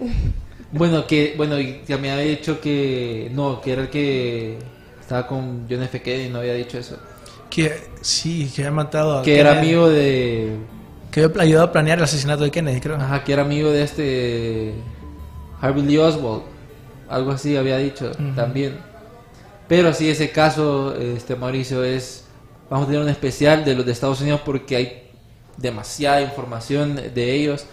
bueno, que bueno, y que me había dicho que no, que era el que estaba con John F. Kennedy, no había dicho eso. Que sí, que había matado a Que era Kennedy. amigo de Que había ayudado a planear el asesinato de Kennedy, creo. ajá, que era amigo de este Harvey Lee Oswald. Algo así había dicho Ujú. también. Pero sí ese caso este Mauricio es vamos a tener un especial de los de Estados Unidos porque hay demasiada información de ellos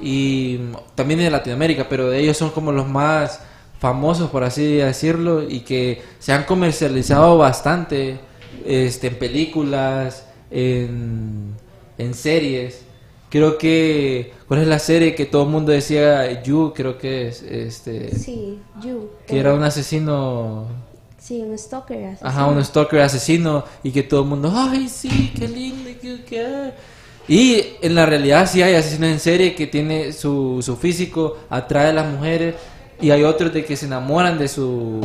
y también de Latinoamérica, pero de ellos son como los más famosos por así decirlo y que se han comercializado bastante este en películas, en, en series. Creo que ¿cuál es la serie que todo el mundo decía You, creo que es este Sí, You. que era un asesino Sí, un stalker. asesino. Ajá, un stalker asesino y que todo el mundo, ay, sí, qué lindo, qué, qué". Y en la realidad sí hay asesinos en serie que tiene su, su físico, atrae a las mujeres y hay otros de que se enamoran de su...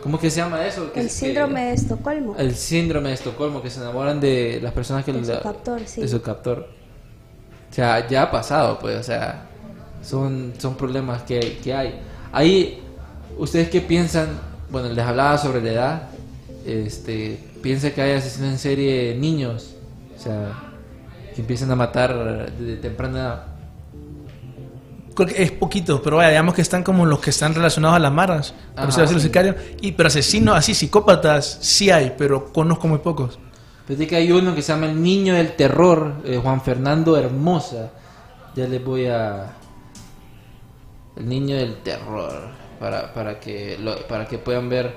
¿Cómo que se llama eso? El que- síndrome de Estocolmo. El síndrome de Estocolmo, que se enamoran de las personas que... De su la- captor, sí. De su captor. O sea, ya ha pasado, pues, o sea, son, son problemas que, que hay. Ahí, ¿ustedes qué piensan? Bueno, les hablaba sobre la edad. Este, ¿Piensa que hay asesinos en serie niños? O sea, que empiezan a matar desde temprana edad. Creo que es poquito, pero vaya, digamos que están como los que están relacionados a las maras. Por Ajá. eso decirlo sicarios. Y, pero asesinos así, psicópatas, sí hay, pero conozco muy pocos. Fíjate que hay uno que se llama El Niño del Terror, eh, Juan Fernando Hermosa. Ya les voy a... El Niño del Terror, para, para, que, lo- para que puedan ver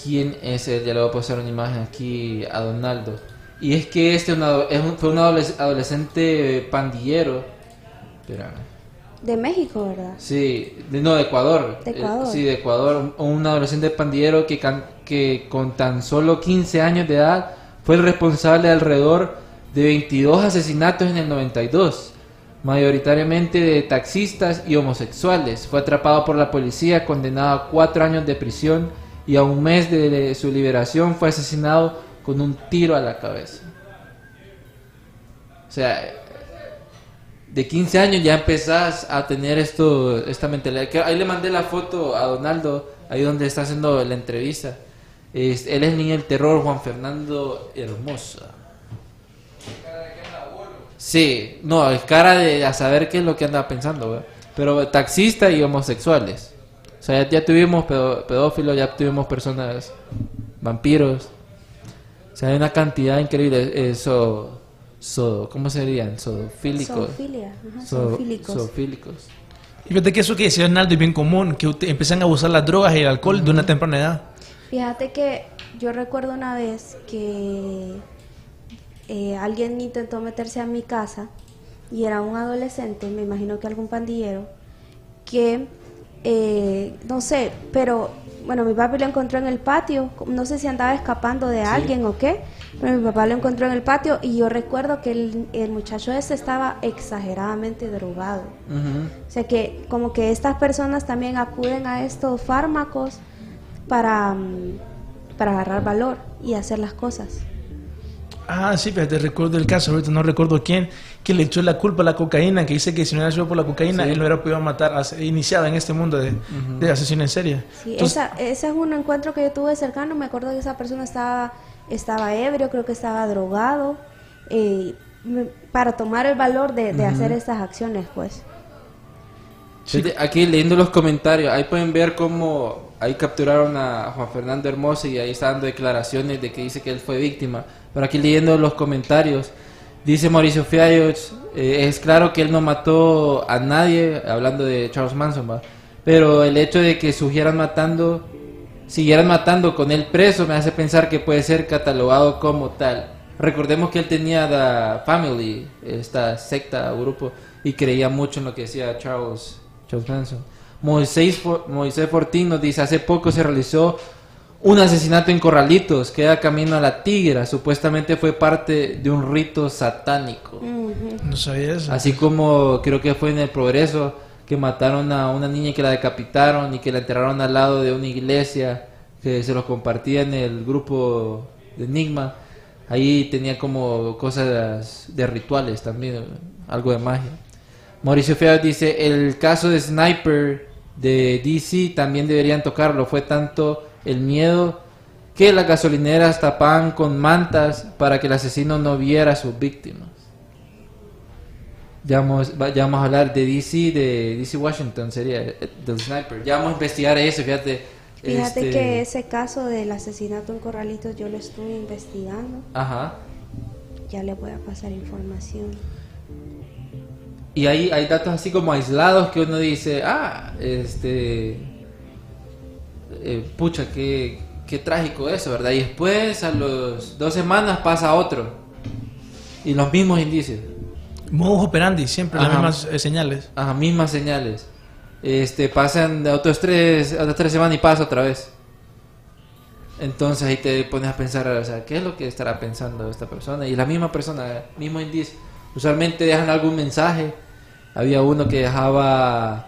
quién es él. Ya le voy a pasar una imagen aquí a Donaldo. Y es que este una- es un- fue un adoles- adolescente pandillero. Espérame. De México, ¿verdad? Sí, de, no, de Ecuador. De Ecuador. Eh, sí, de Ecuador. Un, un adolescente pandillero que, can- que con tan solo 15 años de edad fue el responsable de alrededor de 22 asesinatos en el 92, mayoritariamente de taxistas y homosexuales. Fue atrapado por la policía, condenado a cuatro años de prisión y a un mes de su liberación fue asesinado con un tiro a la cabeza. O sea, de 15 años ya empezás a tener esto, esta mentalidad. Ahí le mandé la foto a Donaldo, ahí donde está haciendo la entrevista. Es- él es el niño del terror, Juan Fernando Hermosa. Sí, no, es cara de a saber qué es lo que anda pensando, ¿verdad? Pero taxista y homosexuales. O sea, ya, ya tuvimos pedófilos, ya tuvimos personas vampiros. O sea, hay una cantidad increíble. Eso, so, ¿cómo serían? Zoofílicos. So- zoofílicos. Y fíjate que eso que decía Arnaldo es bien común, que empiezan a abusar las drogas y el alcohol de una temprana edad. Fíjate que yo recuerdo una vez que eh, alguien intentó meterse a mi casa y era un adolescente, me imagino que algún pandillero, que eh, no sé, pero bueno, mi papá lo encontró en el patio, no sé si andaba escapando de alguien o qué, pero mi papá lo encontró en el patio y yo recuerdo que el, el muchacho ese estaba exageradamente drogado. O sea que como que estas personas también acuden a estos fármacos para, mm, para agarrar valor y hacer las cosas. Ah, sí, fíjate, recuerdo el caso, ahorita no recuerdo quién, que le echó la culpa a la cocaína, que dice que si no hubiera sido por la cocaína, Sí. él no hubiera podido matar, a- iniciado en este mundo de, de asesino en serie. Sí, Entonces, esa, ese es un encuentro que yo tuve cercano. Me acuerdo que esa persona estaba, estaba ebrio, creo que estaba drogado, eh, para tomar el valor de, de hacer estas acciones, pues. Aquí leyendo los comentarios, ahí pueden ver cómo ahí capturaron a Juan Fernando Hermoso y ahí está dando declaraciones de que dice que él fue víctima. Pero aquí leyendo los comentarios, dice Mauricio Fiallos, eh, es claro que él no mató a nadie, hablando de Charles Manson, pero el hecho de que siguieran matando, siguieran matando con él preso me hace pensar que puede ser catalogado como tal. Recordemos que él tenía The Family, esta secta o grupo, y creía mucho en lo que decía Charles, Charles Manson. Moisés, Moisés Fortín nos dice, hace poco se realizó un asesinato en Corralitos, queda camino a la Tigra, supuestamente fue parte de un rito satánico. no sabía eso. Así como creo que fue en el Progreso que mataron a una niña y que la decapitaron y que la enterraron al lado de una iglesia que se los compartía en el grupo de Enigma. Ahí tenía como cosas de rituales también, algo de magia. Mauricio Fea dice, el caso de Sniper de DC también deberían tocarlo. Fue tanto el miedo que las gasolineras tapaban con mantas para que el asesino no viera a sus víctimas. Ya vamos, va- ya vamos a hablar de DC, de DC Washington, sería eh, del Sniper. Ya vamos a investigar eso, fíjate. Fíjate este, que ese caso del asesinato en Corralitos yo lo estuve investigando. Ajá. Ya le voy a pasar información. Y ahí hay datos así como aislados que uno dice, ah, este, eh, pucha, qué, qué trágico eso, ¿verdad? Y después a los dos semanas pasa otro. Y los mismos indicios. Modus operandi, siempre las mismas eh, señales. Ajá, mismas señales. Este, pasan de otros tres, otras tres semanas y pasa otra vez. Entonces ahí te pones a pensar, o sea, ¿qué es lo que estará pensando esta persona? Y la misma persona, mismo indicio. Usualmente dejan algún mensaje. Había uno que dejaba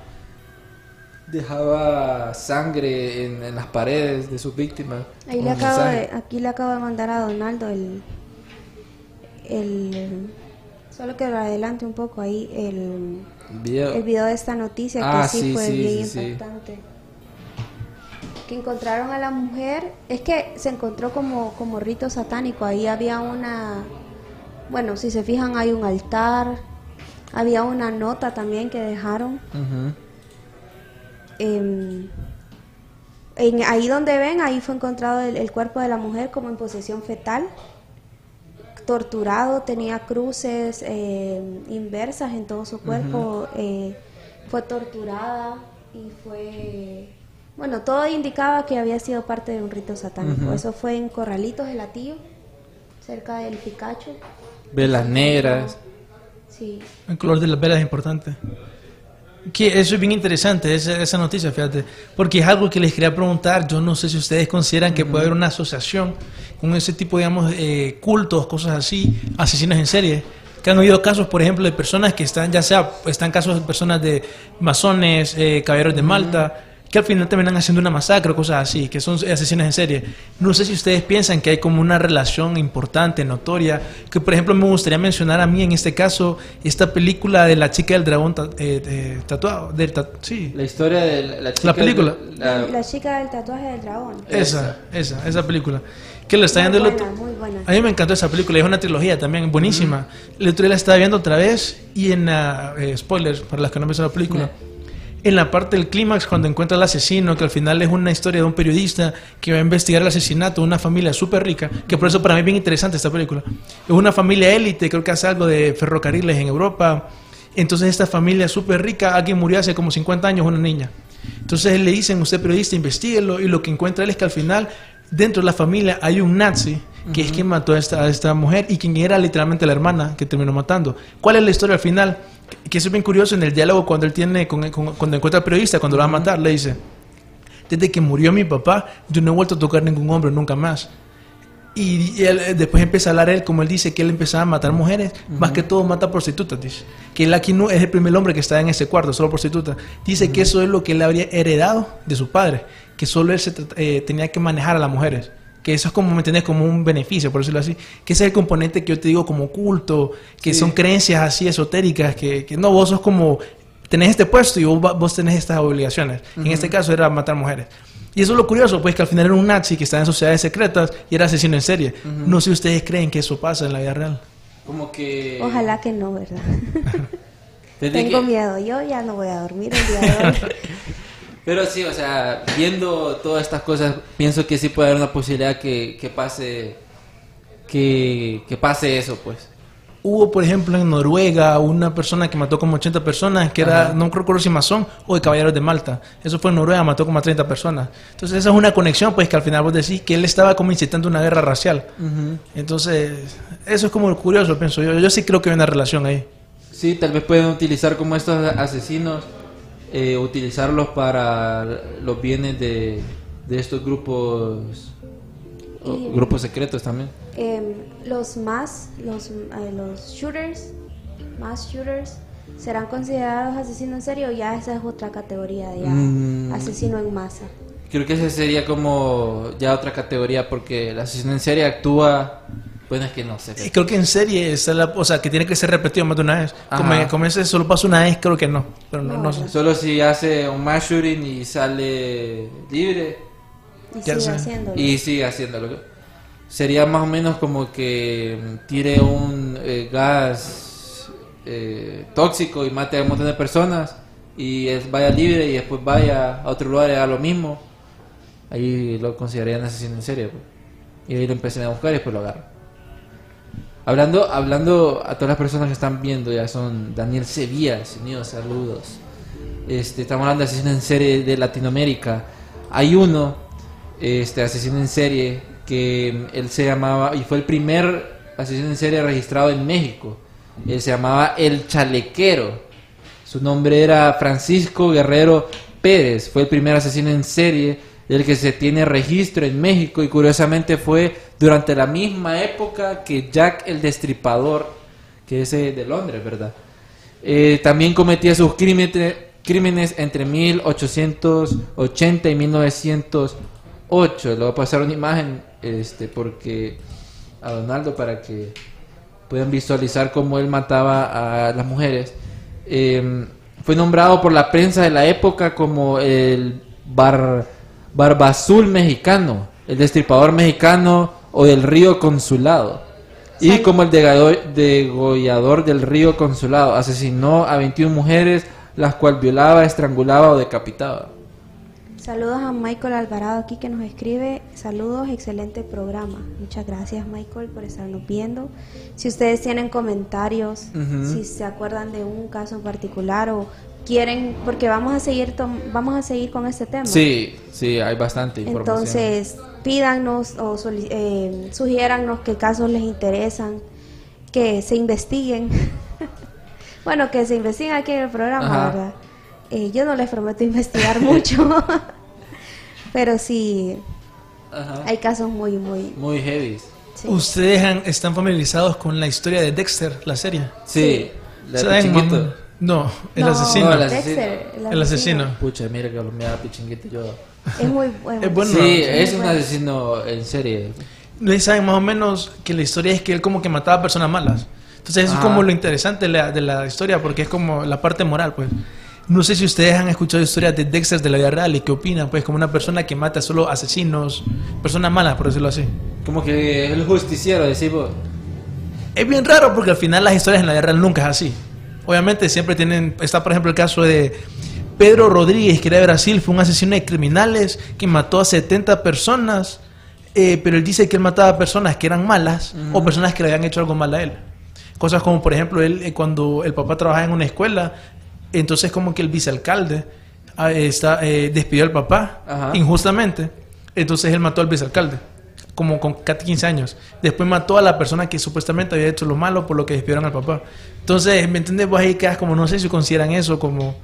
dejaba sangre en, en las paredes de sus víctimas. Ahí le acabo de, aquí le acabo de mandar a Donaldo el, el solo que lo adelante un poco ahí el, El video. el video de esta noticia Ah, que sí, sí, fue sí, bien sí, sí. impactante. Que encontraron a la mujer, es que se encontró como, como rito satánico, ahí había una, bueno, si se fijan hay un altar, había una nota también que dejaron. Em, en, ahí donde ven, ahí fue encontrado el, el cuerpo de la mujer como en posesión fetal, torturado, tenía cruces eh, inversas en todo su cuerpo, eh, fue torturada y fue... Bueno, todo indicaba que había sido parte de un rito satánico. Eso fue en Corralitos de Latillo, cerca del Picacho. Velas negras. Sí. El color de las velas es importante. Que eso es bien interesante, esa, esa noticia, fíjate. Porque es algo que les quería preguntar. Yo no sé si ustedes consideran que puede haber una asociación con ese tipo, digamos, eh, cultos, cosas así, asesinos en serie. Que han habido casos, por ejemplo, de personas que están, ya sea, están casos de personas de masones, eh, caballeros de Malta, que al final terminan haciendo una masacre o cosas así, que son asesinos en serie. No sé si ustedes piensan que hay como una relación importante, notoria, que por ejemplo me gustaría mencionar a mí en este caso esta película de la chica del dragón ta- eh, eh, tatuado, del ta- sí, La historia de la, la chica... La película. la- La chica del tatuaje del dragón. esa, esa, esa película. Que lo está Muy viendo el buena, otro- muy buena. A mí me encantó esa película, es una trilogía también, buenísima. El otro día la estaba viendo otra vez y en la, eh, spoilers para las que no han visto la película, en la parte del clímax cuando encuentra al asesino, que al final es una historia de un periodista que va a investigar el asesinato de una familia súper rica, que por eso para mí es bien interesante esta película. Es una familia élite, creo que hace algo de ferrocarriles en Europa. Entonces esta familia súper rica, alguien murió hace como 50 años, una niña. Entonces le dicen, usted periodista, investiguelo, y lo que encuentra él es que al final, dentro de la familia hay un nazi, que es quien mató a esta, a esta mujer y quien era literalmente la hermana que terminó matando. ¿Cuál es la historia al final? Que, que eso es bien curioso en el diálogo cuando él tiene, con, con- cuando encuentra al periodista, cuando lo va a matar, le dice, desde que murió mi papá, yo no he vuelto a tocar ningún hombre nunca más. Y, él, eh, después empieza a hablar él, como él dice, que él empezaba a matar mujeres, más que todo mata prostitutas, dice. Que él aquí no es el primer hombre que está en ese cuarto, solo prostitutas. Dice que eso es lo que él habría heredado de su padre, que solo él se eh, tenía que manejar a las mujeres. Que eso es como, ¿me entiendes? Como un beneficio, por decirlo así. Que ese es el componente que yo te digo como culto, que Sí. son creencias así esotéricas, que, que no, vos sos como, tenés este puesto y vos, vos tenés estas obligaciones. En este caso era matar mujeres. Y eso es lo curioso, pues que al final era un nazi que estaba en sociedades secretas y era asesino en serie. No sé si ustedes creen que eso pasa en la vida real. Como que... Ojalá que no, ¿verdad? Tengo que- miedo. Yo ya no voy a dormir el día de hoy. Pero sí, o sea, viendo todas estas cosas, pienso que sí puede haber una posibilidad que, que pase que, que pase eso, pues. Hubo, por ejemplo, en Noruega una persona que mató como 80 personas, que era, Ajá. no recuerdo si masón o de Caballeros de Malta. Eso fue en Noruega, mató como a 30 personas. Entonces, esa es una conexión, pues que al final vos decís que él estaba como incitando una guerra racial. Entonces, eso es como curioso, pienso yo. Yo sí creo que hay una relación ahí. Sí, tal vez pueden utilizar como estos asesinos, eh, utilizarlos para los bienes de, de estos grupos Y- grupos secretos también. Em, los más, los, eh, los shooters, más shooters, ¿serán considerados asesinos en serie o ya esa es otra categoría ya Mm. asesino en masa? Creo que esa sería como ya otra categoría porque el asesino en serie actúa, bueno es que no sé. Y creo que en serie, está la, o sea, que tiene que ser repetido más de una vez. Como, ese solo pasa una vez, creo que no. Pero no, No, no sé. ¿verdad? Solo si hace un mass shooting y sale libre Y sigue sé. haciéndolo. y sigue haciéndolo. Sería más o menos como que tire un eh, gas eh, tóxico y mate a un montón de personas y es, vaya libre y después vaya a otro lugar y haga lo mismo. Ahí lo considerarían asesino en serie. pues. Y ahí lo empiezan a buscar y después lo agarran. Hablando, hablando a todas las personas que están viendo, ya son Daniel Sevilla, unidos, saludos. Este, estamos hablando de asesino en serie de Latinoamérica. Hay uno, este asesino en serie, que él se llamaba, y fue el primer asesino en serie registrado en México. Él se llamaba El Chalequero. Su nombre era Francisco Guerrero Pérez. Fue el primer asesino en serie del que se tiene registro en México y curiosamente fue durante la misma época que Jack el Destripador, que es eh, de Londres, ¿verdad? Eh, también cometía sus crímenes, crímenes entre 1880 y 1908. Le voy a pasar una imagen este, porque a Donaldo para que puedan visualizar cómo él mataba a las mujeres. Eh, fue nombrado por la prensa de la época como el bar, Barbazul mexicano, el destripador mexicano o del río Consulado. Y como el degollador del río Consulado, asesinó a 21 mujeres, las cuales violaba, estrangulaba o decapitaba. Saludos a Michael Alvarado aquí que nos escribe. Saludos, excelente programa. Muchas gracias Michael por estarnos viendo. Si ustedes tienen comentarios, si se acuerdan de un caso en particular o quieren, porque vamos a seguir tom- vamos a seguir con este tema. Sí, sí, hay bastante información. Entonces, pídanos o eh, sugiérannos qué casos les interesan, que se investiguen. bueno, que se investiguen aquí en el programa, Ajá. ¿verdad? Eh, yo no les prometo investigar mucho, pero sí, Ajá. hay casos muy, muy... Muy heavy. sí. ¿Ustedes han- están familiarizados con la historia de Dexter, la serie? Sí, la de ¿Saben, chiquito. No, el No, asesino. No, el Dexter, El asesino. Pucha, mira que me da pichinguito yo. Es muy bueno. Es bueno. Sí, es un asesino en serie. Le saben más o menos que la historia es que él como que mataba personas malas. Entonces eso Ajá. es como lo interesante de la, de la historia, porque es como la parte moral, pues. No sé si ustedes han escuchado historias de Dexter de la vida real y qué opinan, pues, como una persona que mata solo asesinos, personas malas, por decirlo así. Como que el justiciero, decimos. Es bien raro porque al final las historias en la vida real nunca es así. Obviamente siempre tienen, está por ejemplo el caso de Pedro Rodríguez, que era de Brasil, fue un asesino de criminales que mató a 70 personas, eh, pero él dice que él mataba a personas que eran malas o personas que le habían hecho algo mal a él. Cosas como por ejemplo él eh, cuando el papá trabajaba en una escuela, entonces como que el vicealcalde ah, está, eh, despidió al papá injustamente, entonces él mató al vicealcalde como con 15 años. Después mató a la persona que supuestamente había hecho lo malo por lo que despidieron al papá. Entonces, ¿me entiendes? Vos ahí quedas como, no sé si consideran eso como...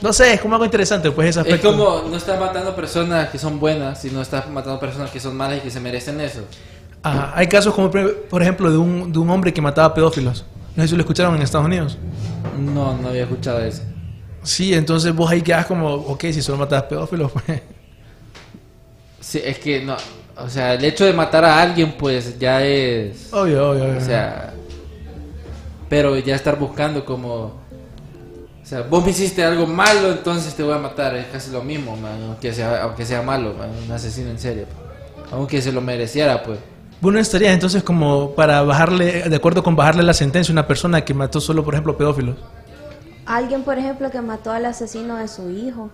No sé, es como algo interesante, pues ese Es aspecto. como no estás matando personas que son buenas, sino estás matando personas que son malas y que se merecen eso. Ajá. Hay casos como, por por ejemplo, de un, de un hombre que mataba pedófilos. No sé si lo escucharon en Estados Unidos. No, no había escuchado eso. Sí, entonces vos ahí quedas como, ok, si solo matabas pedófilos, pues... Sí, es que no. O sea, el hecho de matar a alguien, pues ya es. Obvio, obvio, obvio. O sea. Pero ya estar buscando como. O sea, vos me hiciste algo malo, entonces te voy a matar. Es casi lo mismo, man, aunque sea, aunque sea malo, man, un asesino en serie. pues. Aunque se lo mereciera, pues. Bueno, estaría entonces como para bajarle, de acuerdo con bajarle la sentencia a una persona que mató solo, por ejemplo, pedófilos. Alguien, por ejemplo, que mató al asesino de su hijo.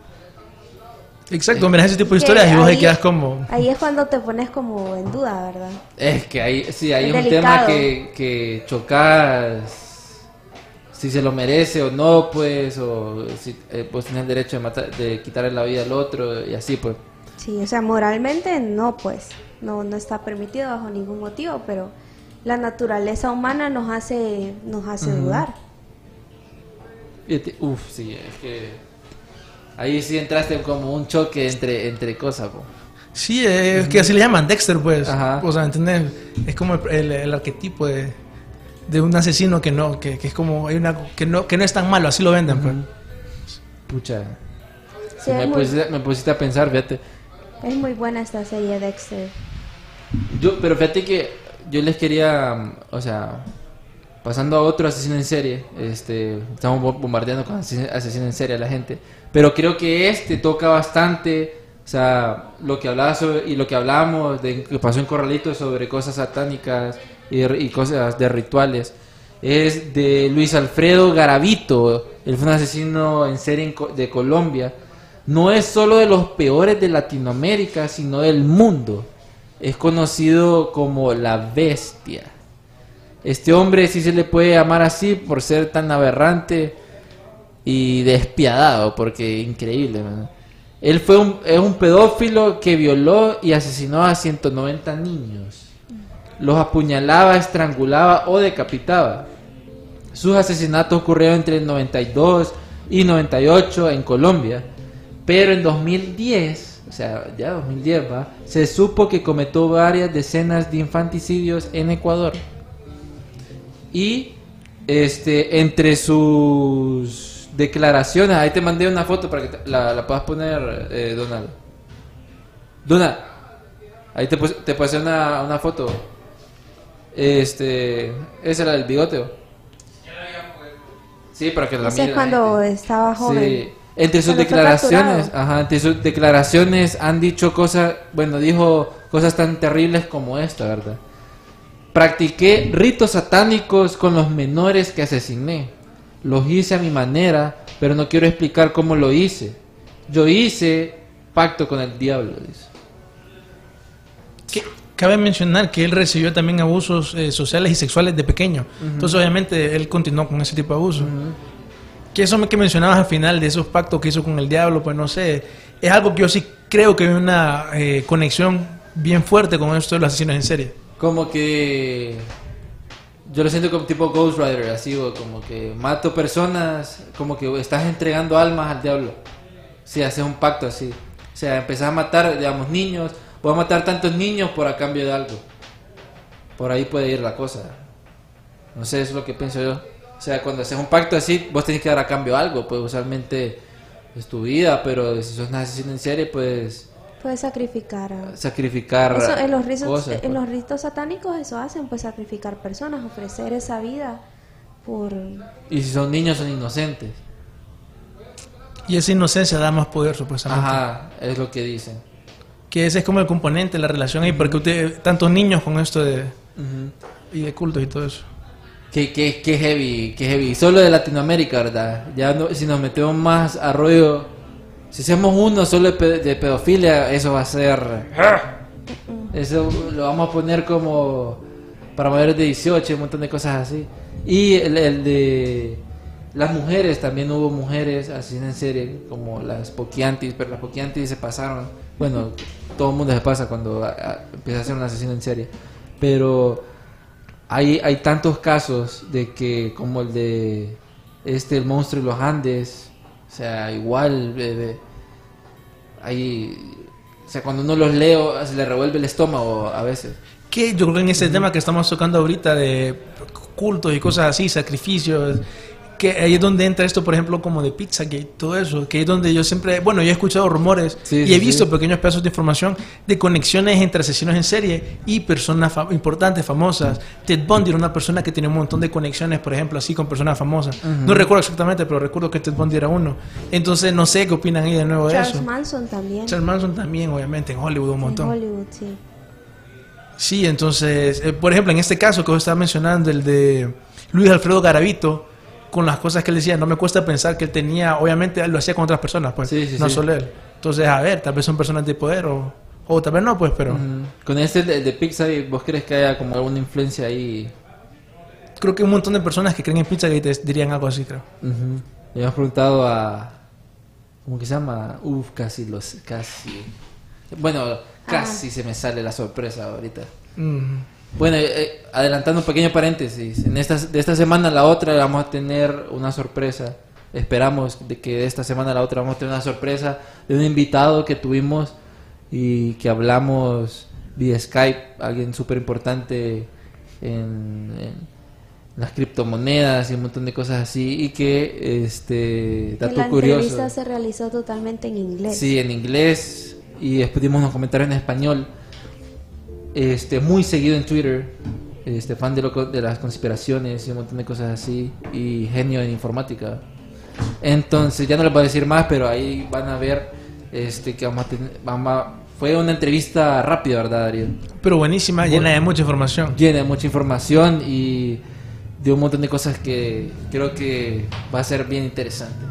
Exacto, mira ese tipo de Que historias y vos ahí ahí- quedas como... Ahí es cuando te pones como en duda, ¿verdad? Es que hay, sí, hay Es un delicado. tema que, que chocas si se lo merece o no, pues, o si eh, pues tienes el derecho de, matar, de quitarle la vida al otro y así, pues. Sí, o sea, moralmente no, pues, no, no está permitido bajo ningún motivo, pero la naturaleza humana nos hace, nos hace dudar. Fíjate, Uf, sí, es que ahí sí entraste en como un choque entre, entre cosas, po. Sí, es que así le llaman Dexter, pues. Ajá. O sea, ¿entendés? Es como el, el- el arquetipo de, de un asesino que no, que, que es como, hay una, que no, que no es tan malo, así lo venden, pues. Pucha. Sí, me, es, muy, pusiste, me pusiste a pensar, fíjate. es muy buena esta serie Dexter. Yo, pero fíjate que yo les quería, o sea, pasando a otro asesino en serie, este, estamos bo- bombardeando con asesino, en serie a la gente, pero creo que este toca bastante, o sea, lo que hablaba y lo que hablábamos de pasó en Corralito sobre cosas satánicas y, y cosas de rituales, es de Luis Alfredo Garavito, él fue un asesino en serie de Colombia, no es solo de los peores de Latinoamérica, sino del mundo. Es conocido como la bestia. Este hombre sí se le puede llamar así por ser tan aberrante y despiadado, porque increíble. Él fue un, es un pedófilo que violó y asesinó a 190 niños. Los apuñalaba, estrangulaba o decapitaba. Sus asesinatos ocurrieron entre el 92 y 98 en Colombia. Pero en 2010, o sea, ya 2010 va, se supo que cometió varias decenas de infanticidios en Ecuador. Y este entre sus declaraciones, ahí te mandé una foto para que te- la, la puedas poner, eh, Donald. Donald, ahí te, te pasé una, una foto. Este, esa era del bigote. ¿o? Sí, para que la Ese es cuando gente. estaba joven. Sí. Entre sus declaraciones, ajá, entre sus declaraciones han dicho cosas, bueno, dijo cosas tan terribles como esta, ¿verdad? Practiqué ritos satánicos con los menores que asesiné. Los hice a mi manera, pero no quiero explicar cómo lo hice. Yo hice pacto con el diablo, dice. Que- cabe mencionar que él recibió también abusos eh, sociales y sexuales de pequeño. Entonces, obviamente, él continuó con ese tipo de abusos. Que eso que mencionabas al final de esos pactos que hizo con el diablo, pues no sé. Es algo que yo sí creo que hay una eh, conexión bien fuerte con esto de los asesinos en serie. Como que yo lo siento como tipo Ghost Rider, así, como que mato personas, como que estás entregando almas al diablo. Si haces un pacto así. O sea, empezás a matar, digamos, niños. Voy a matar tantos niños por a cambio de algo. Por ahí puede ir la cosa. No sé, eso es lo que pienso yo. O sea, cuando haces un pacto así, vos tenés que dar a cambio algo, pues usualmente es tu vida, pero si sos un asesino en serie, pues Puedes sacrificar a... sacrificar Eso, en, los ritos, cosas, en pues. los ritos satánicos eso hacen, pues sacrificar personas, ofrecer esa vida por... Y si son niños, son inocentes. Y esa inocencia da más poder, supuestamente. Ajá, es lo que dicen. Que ese es como el componente de la relación ahí, porque usted, tantos niños con esto de, y de cultos y todo eso. Qué, qué, qué heavy, qué heavy. Solo de Latinoamérica, ¿verdad? Ya no- si nos metemos más a rollo, si hacemos uno solo de, pe- de pedofilia, eso va a ser... Eso lo vamos a poner como para mayores de 18, un montón de cosas así. Y el, el de las mujeres, también hubo mujeres asesinas en serie, como las Poquiantis, pero las Poquiantis se pasaron. Bueno, todo el mundo se pasa cuando a- a- empieza a ser un asesino en serie. Pero hay, hay tantos casos de que, como el de este, el monstruo de los Andes, o sea, igual, bebé, hay, o sea, cuando uno los lee, o- se le revuelve el estómago a veces. Que yo creo que en ese tema que estamos tocando ahorita de cultos y cosas así, sacrificios, que ahí es donde entra esto, por ejemplo, como de Pizzagate, todo eso, que es donde yo siempre, bueno, yo he escuchado rumores Sí, y sí, he visto sí. pequeños pedazos de información de conexiones entre asesinos en serie y personas fa- importantes, famosas. Ted Bundy era una persona que tenía un montón de conexiones, por ejemplo, así con personas famosas. No recuerdo exactamente, pero recuerdo que Ted Bundy era uno. Entonces, no sé qué opinan ahí de nuevo de Charles eso. Manson también. Charles Manson también, obviamente, en Hollywood un en montón. Hollywood, sí. Sí, entonces, eh, por ejemplo, en este caso que vos estabas mencionando, el de Luis Alfredo Garavito, con las cosas que él decía, no me cuesta pensar que él tenía, obviamente él lo hacía con otras personas, pues, Sí, sí, no sí. solo él. Entonces, a ver, tal vez son personas de poder o, o tal vez no, pues, pero. Con este de, de Pixar, ¿vos crees que haya como alguna influencia ahí? creo que un montón de personas que creen en Pizzagate dirían algo así, creo. Ujú. Le hemos preguntado a. ¿Cómo que se llama? Uf, casi los. Casi. Bueno, casi se me sale la sorpresa ahorita. Bueno, eh, eh, adelantando un pequeño paréntesis. En esta, de esta semana a la otra vamos a tener una sorpresa. Esperamos de que de esta semana a la otra vamos a tener una sorpresa de un invitado que tuvimos y que hablamos vía Skype, alguien súper importante en, en las criptomonedas y un montón de cosas así y que este dato la curioso entrevista se realizó totalmente en inglés. Sí, en inglés y después dimos unos comentarios en español. Este, muy seguido en Twitter, este, fan de, lo de las conspiraciones y un montón de cosas así y genio en informática. Entonces, ya no les voy a decir más, pero ahí van a ver este que vamos a tener vamos a- fue una entrevista rápida, ¿verdad, Darío? Pero buenísima, llena de mucha información. Llena de mucha información y de un montón de cosas que creo que va a ser bien interesante.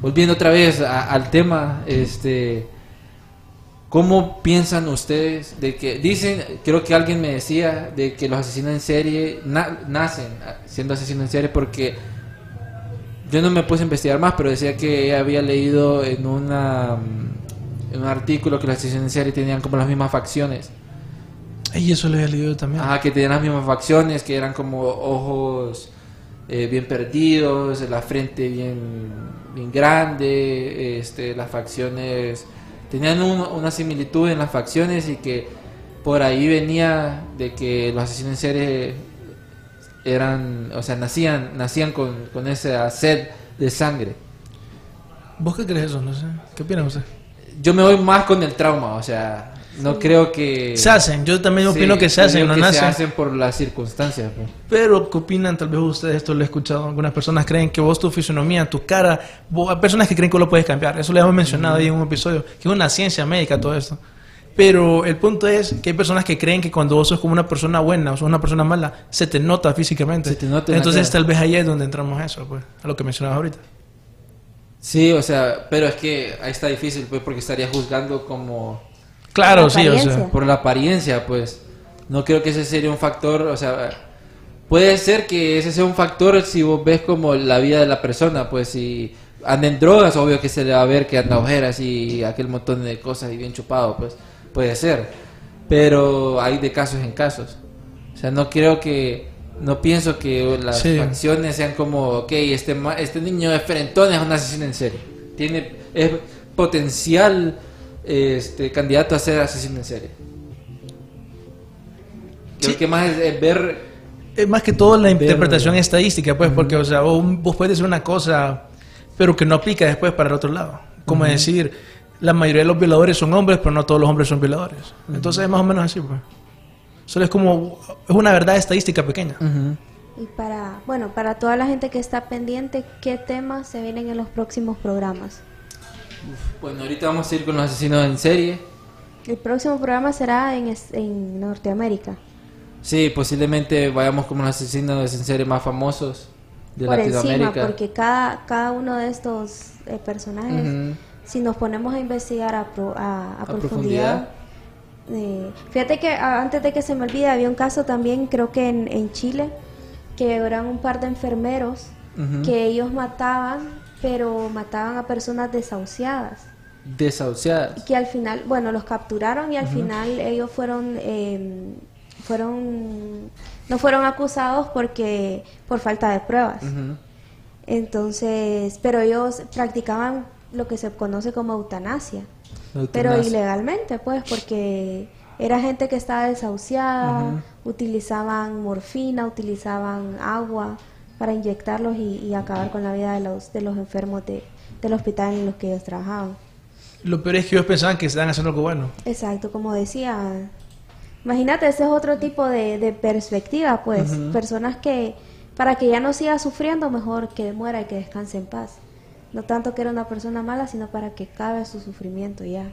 Volviendo otra vez a- al tema, este, ¿cómo piensan ustedes de que dicen, creo que alguien me decía de que los asesinos en serie na- nacen siendo asesinos en serie porque yo no me puse a investigar más, pero decía que había leído en una mm, en un artículo que los asesinos en serie tenían como las mismas facciones. Y eso lo había leído también. Ajá, que tenían las mismas facciones, que eran como ojos eh, bien perdidos, la frente bien, bien grande, este, las facciones tenían un- una similitud en las facciones y que por ahí venía de que los asesinos en serie eran, o sea, nacían, nacían con, con esa sed de sangre. ¿Vos qué crees eso? No sé. ¿Qué opinan ustedes? Yo me voy más con el trauma, o sea, no creo que... Se hacen, yo también opino Sí, que se hacen, no que nacen. Se hacen por las circunstancias. pues. Pero, ¿qué opinan? Tal vez ustedes, esto lo he escuchado, algunas personas creen que vos, tu fisonomía, tu cara, vos- hay personas que creen que lo puedes cambiar. Eso lo hemos mencionado ahí en un episodio, que es una ciencia médica todo esto. Pero el punto es que hay personas que creen que cuando vos sos como una persona buena o sos una persona mala, se te nota físicamente. Se te nota en Entonces, cara. tal vez ahí es donde entramos a eso, pues, a lo que mencionabas ahorita. Sí, o sea, pero es que ahí está difícil, pues, porque estaría juzgando como Claro, La sí, o sea. por la apariencia, pues. No creo que ese sería un factor, o sea, puede ser que ese sea un factor si vos ves como la vida de la persona, pues, si anda en drogas, obvio que se le va a ver que anda ojeras y aquel montón de cosas y bien chupado, pues, puede ser. Pero hay de casos en casos. O sea, no creo que, no pienso que las Sí. facciones sean como, ok, este, este niño es frentón, es un asesino en serie. Tiene, es potencial este candidato a ser asesino en serie. Creo Sí. que más es, es ver Es más que todo la interpretación estadística, pues, porque, o sea, vos puedes decir una cosa, pero que no aplica después para el otro lado. Como decir, la mayoría de los violadores son hombres, pero no todos los hombres son violadores. Entonces es más o menos así, pues. Solo es como, es una verdad estadística pequeña. Y para, bueno, para toda la gente que está pendiente, ¿qué temas se vienen en los próximos programas? Bueno, ahorita vamos a ir con los asesinos en serie. El próximo programa será en, en Norteamérica. Sí, posiblemente vayamos como los asesinos en serie más famosos de por encima, Latinoamérica. porque cada, cada uno de estos eh, personajes, si nos ponemos a investigar a, pro- a, a A profundidad, eh, fíjate que antes de que se me olvide, había un caso también, creo que en, en Chile, que eran un par de enfermeros que ellos mataban, pero mataban a personas desahuciadas. Desahuciadas. Que al final, bueno, los capturaron y al final ellos fueron, eh, fueron, no fueron acusados porque por falta de pruebas. Entonces, pero ellos practicaban lo que se conoce como eutanasia, pero ilegalmente, pues, porque era gente que estaba desahuciada, utilizaban morfina, utilizaban agua para inyectarlos y, y acabar con la vida de los, de los enfermos de, del hospital en los que ellos trabajaban. Lo peor es que ellos pensaban que estaban haciendo algo bueno. Exacto, como decía. Imagínate, ese es otro tipo de, de perspectiva, pues. Personas que, para que ya no siga sufriendo, mejor que muera y que descanse en paz. No tanto que era una persona mala, sino para que cabe su sufrimiento ya.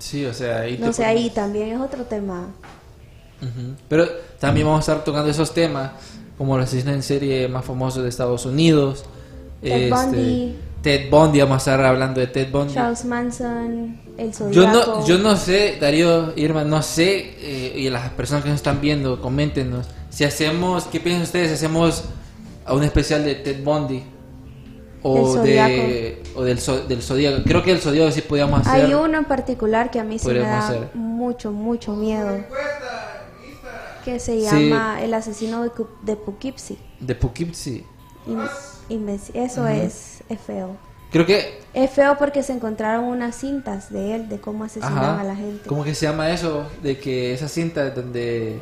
Sí, o sea, ahí No sé, pones- ahí también es otro tema. Pero también vamos a estar tocando esos temas, como los asesinos en serie más famosos de Estados Unidos. este, Ted Bundy. Ted Bundy, vamos a estar hablando de Ted Bundy. Charles Manson, el Yo no, yo no sé, Darío, Irma, no sé, eh, y las personas que nos están viendo, coméntenos, si hacemos, ¿qué piensan ustedes? Si hacemos a un especial de Ted Bundy o de o del, del Zodíaco. Creo que el Zodíaco sí podíamos hacer. Hay uno en particular que a mí sí me da hacer. mucho, mucho miedo. Que se Sí. llama El asesino de, de Poughkeepsie. de Poughkeepsie. Y, y me- eso es, es feo. Creo que Es feo porque se encontraron unas cintas de él, de cómo asesinaba Ajá. a la gente. ¿Cómo que se llama eso? De que esa cinta donde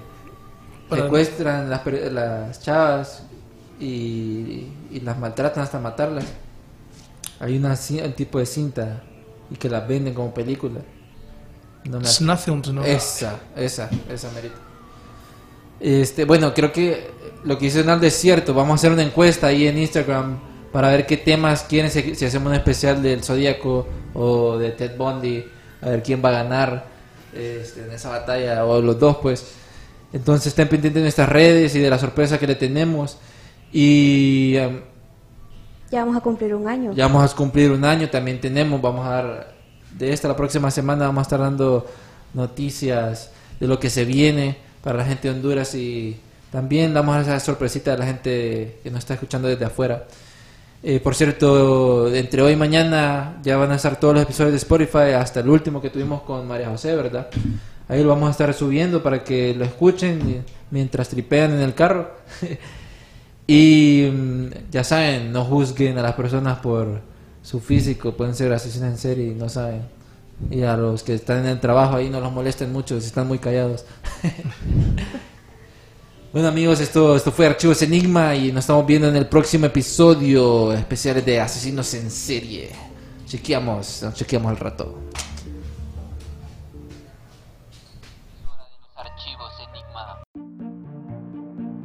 Para- secuestran las, chavas y, y las maltratan hasta matarlas. Hay una, un tipo de cinta y que las venden como película. No me Snuff films, ¿no? esa, esa, esa merita. Este, bueno, creo que lo que dice Donaldo es cierto. Vamos a hacer una encuesta ahí en Instagram para ver qué temas quieren, si, si hacemos un especial del Zodíaco o de Ted Bundy, a ver quién va a ganar este, en esa batalla, o los dos, pues. Entonces estén pendientes de nuestras redes y de la sorpresa que le tenemos. Y em, Ya vamos a cumplir un año. ya vamos a cumplir un año, también tenemos, vamos a dar, de esta la próxima semana vamos a estar dando noticias de lo que se viene para la gente de Honduras y también damos esa sorpresita a la gente que nos está escuchando desde afuera. Eh, por cierto, entre hoy y mañana ya van a estar todos los episodios de Spotify, hasta el último que tuvimos con María José, ¿verdad? Ahí lo vamos a estar subiendo para que lo escuchen mientras tripean en el carro. Y mm, ya saben, no juzguen a las personas por su físico, pueden ser asesinos en serie y no saben. Y a los que están en el trabajo ahí no los molesten mucho si están muy callados. bueno amigos, esto, esto fue Archivos Enigma y nos estamos viendo en el próximo episodio especial de Asesinos en Serie. Chequeamos, nos chequeamos al rato.